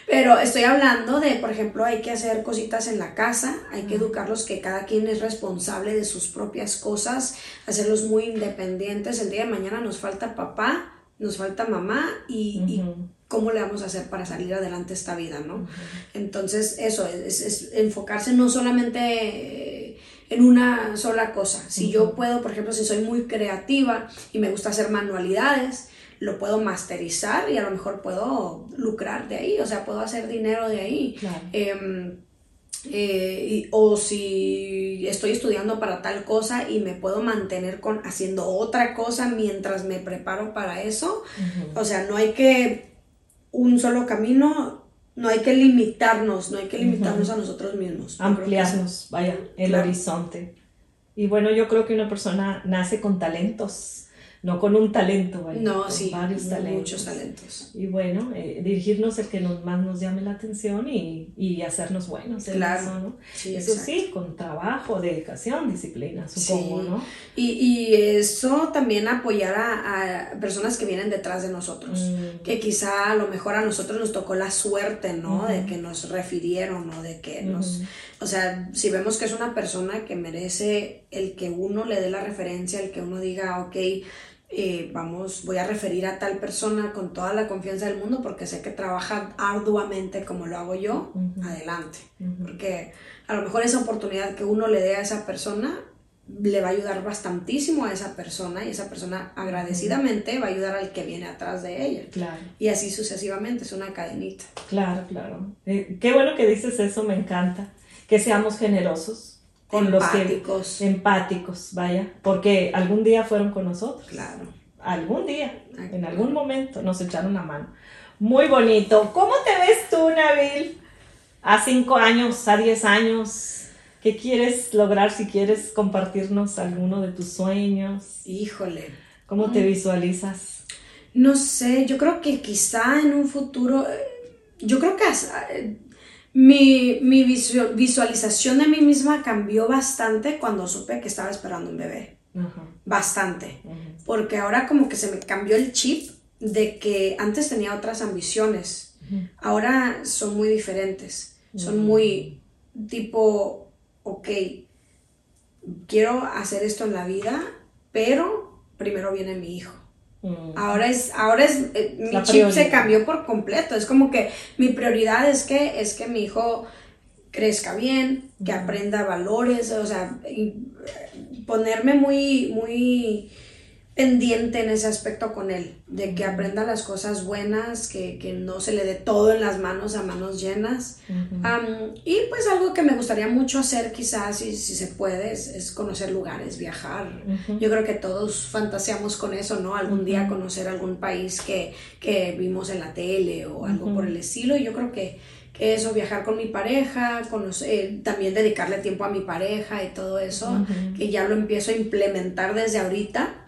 pero estoy hablando de, por ejemplo, hay que hacer cositas en la casa, hay que educarlos que cada quien es responsable de sus propias cosas, hacerlos muy independientes. El día de mañana nos falta papá, nos falta mamá y, cómo le vamos a hacer para salir adelante esta vida, ¿no? Entonces, eso, es, es enfocarse no solamente en una sola cosa. Si yo puedo, por ejemplo, si soy muy creativa y me gusta hacer manualidades, lo puedo masterizar y a lo mejor puedo lucrar de ahí, o sea, puedo hacer dinero de ahí. Em, eh, o si estoy estudiando para tal cosa y me puedo mantener con haciendo otra cosa mientras me preparo para eso. O sea, no hay que un solo camino, no hay que limitarnos, no hay que limitarnos a nosotros mismos. Ampliarnos, vaya, el horizonte. Y bueno, yo creo que una persona nace con talentos no con un talento, ¿vale? No, sí, varios talentos. Muchos talentos. Y bueno, eh, dirigirnos el que nos, más nos llame la atención y, y hacernos buenos. claro. Eso, ¿no? eso sí, con trabajo, dedicación, disciplina, supongo, ¿no? Y, y, eso también apoyar a, a, personas que vienen detrás de nosotros, mm. que quizá a lo mejor a nosotros nos tocó la suerte, ¿no? De que nos refirieron, ¿no? De que nos... O sea, si vemos que es una persona que merece el que uno le dé la referencia, el que uno diga, ok, eh, vamos, voy a referir a tal persona con toda la confianza del mundo porque sé que trabaja arduamente como lo hago yo, adelante. Porque a lo mejor esa oportunidad que uno le dé a esa persona le va a ayudar bastantísimo a esa persona y esa persona agradecidamente va a ayudar al que viene atrás de ella. Claro. Y así sucesivamente, es una cadenita. Claro, claro. Eh, qué bueno que dices eso, me encanta. Que seamos generosos con empáticos. los que empáticos, vaya, porque algún día fueron con nosotros. Claro. Algún día, en algún momento nos echaron la mano. Muy bonito. ¿Cómo te ves tú, Nabil? A cinco años, a diez años. ¿Qué quieres lograr si quieres compartirnos alguno de tus sueños? Híjole. ¿Cómo te mm. visualizas? No sé, yo creo que quizá en un futuro, eh, yo creo que eh, mi, mi visualización de mí misma cambió bastante cuando supe que estaba esperando un bebé. Bastante. Porque ahora como que se me cambió el chip de que antes tenía otras ambiciones. Ahora son muy diferentes. Son muy tipo, ok, quiero hacer esto en la vida, pero primero viene mi hijo. Mm. Ahora es, ahora es, eh, mi chip se cambió por completo. Es como que mi prioridad es que, es que mi hijo crezca bien, que aprenda valores, o sea, ponerme muy, muy pendiente en ese aspecto con él, de que aprenda las cosas buenas, que, que no se le dé todo en las manos a manos llenas. y pues algo que me gustaría mucho hacer quizás, si, si se puede, es, conocer lugares, viajar. Yo creo que todos fantaseamos con eso, ¿no? Algún día conocer algún país que, que vimos en la tele o algo por el estilo. Y yo creo que eso, viajar con mi pareja, conocer, también dedicarle tiempo a mi pareja y todo eso, que ya lo empiezo a implementar desde ahorita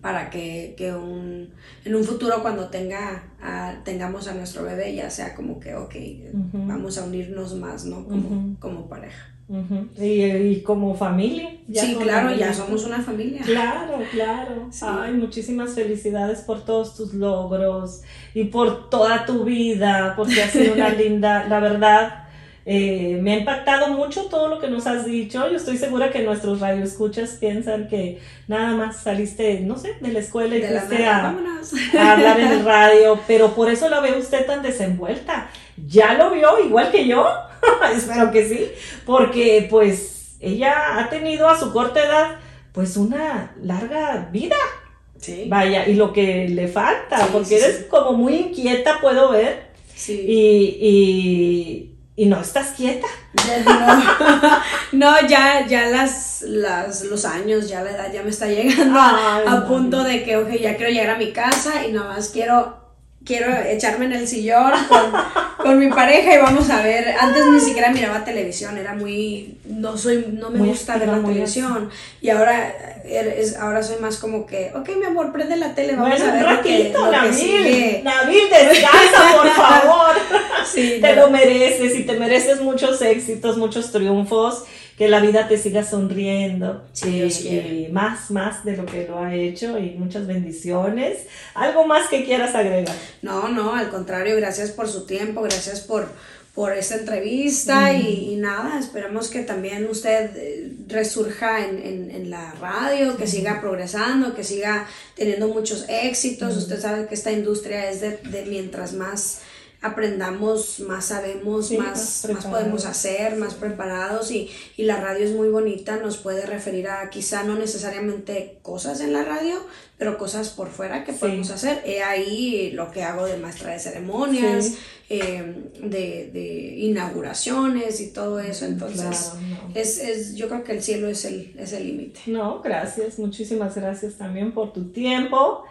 para que, un, en un futuro cuando tenga tengamos a nuestro bebé ya sea como que, ok, vamos a unirnos más, ¿no? Como, como pareja y, como familia. sí, claro, ya somos una familia. Claro, claro. Ay, muchísimas felicidades por todos tus logros y por toda tu vida, porque ha sido una linda, la verdad. Eh, me ha impactado mucho todo lo que nos has dicho. Yo estoy segura que nuestros radioescuchas piensan que nada más saliste, no sé, de la escuela y fuiste a, a, hablar en el radio, pero por eso la ve usted tan desenvuelta. Ya lo vio igual que yo. Espero que sí, porque pues ella ha tenido a su corta edad pues una larga vida. Sí. Vaya, y lo que le falta, porque eres como muy inquieta, puedo ver. Sí. Y, y, no estás quieta. No, ya, ya las, las, los años, ya la edad ya me está llegando a, punto de que, ok, ya quiero llegar a mi casa y nada más quiero quiero echarme en el sillón con, mi pareja y vamos a ver. Antes ni siquiera miraba televisión, era muy, no soy, no me gusta ver la televisión. Y ahora, es, ahora soy más como que, ok, mi amor, prende la tele, vamos a ver lo que, Nabil, Nabil, descansa, por favor. Sí, te lo mereces y te mereces muchos éxitos, muchos triunfos que la vida te siga sonriendo. Sí, y, más, más de lo que lo ha hecho y muchas bendiciones. ¿Algo más que quieras agregar? No, no, al contrario, gracias por su tiempo, gracias por, por esta entrevista y, y nada, esperamos que también usted eh, resurja en, en, en la radio, que siga progresando, que siga teniendo muchos éxitos. Usted sabe que esta industria es de, de mientras más aprendamos, más sabemos, Sí, más, más podemos hacer, más preparados y, y la radio es muy bonita, nos puede referir a quizá no necesariamente cosas en la radio, pero cosas por fuera que Sí. podemos hacer. He ahí lo que hago de maestra de ceremonias, Sí. eh, de, de inauguraciones y todo eso, entonces Claro, no. es, es, yo creo que el cielo es el es el límite. No, gracias, muchísimas gracias también por tu tiempo.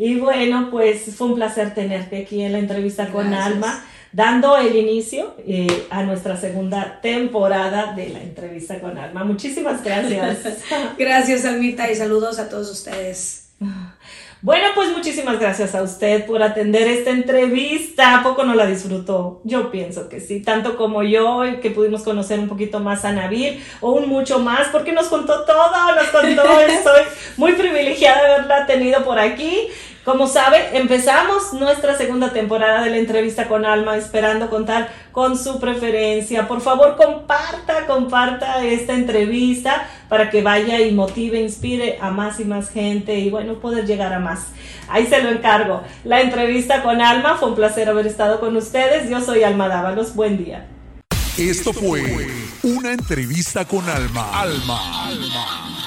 Y bueno, pues fue un placer tenerte aquí en la entrevista con Gracias. Alma, dando el inicio eh, a nuestra segunda temporada de la entrevista con Alma. Muchísimas gracias. Gracias, Almita, y saludos a todos ustedes. Bueno, pues muchísimas gracias a usted por atender esta entrevista. ¿A poco no la disfrutó? Yo pienso que sí, tanto como yo, que pudimos conocer un poquito más a Nabil, o un mucho más, porque nos contó todo, nos contó. Estoy muy privilegiada de haberla tenido por aquí. Como sabe, empezamos nuestra segunda temporada de la entrevista con Alma, esperando contar con su preferencia. Por favor, comparta, comparta esta entrevista para que vaya y motive, inspire a más y más gente y bueno, poder llegar a más. Ahí se lo encargo. La entrevista con Alma, fue un placer haber estado con ustedes. Yo soy Alma Dávalos. Buen día. Esto fue una entrevista con Alma. Alma. Alma.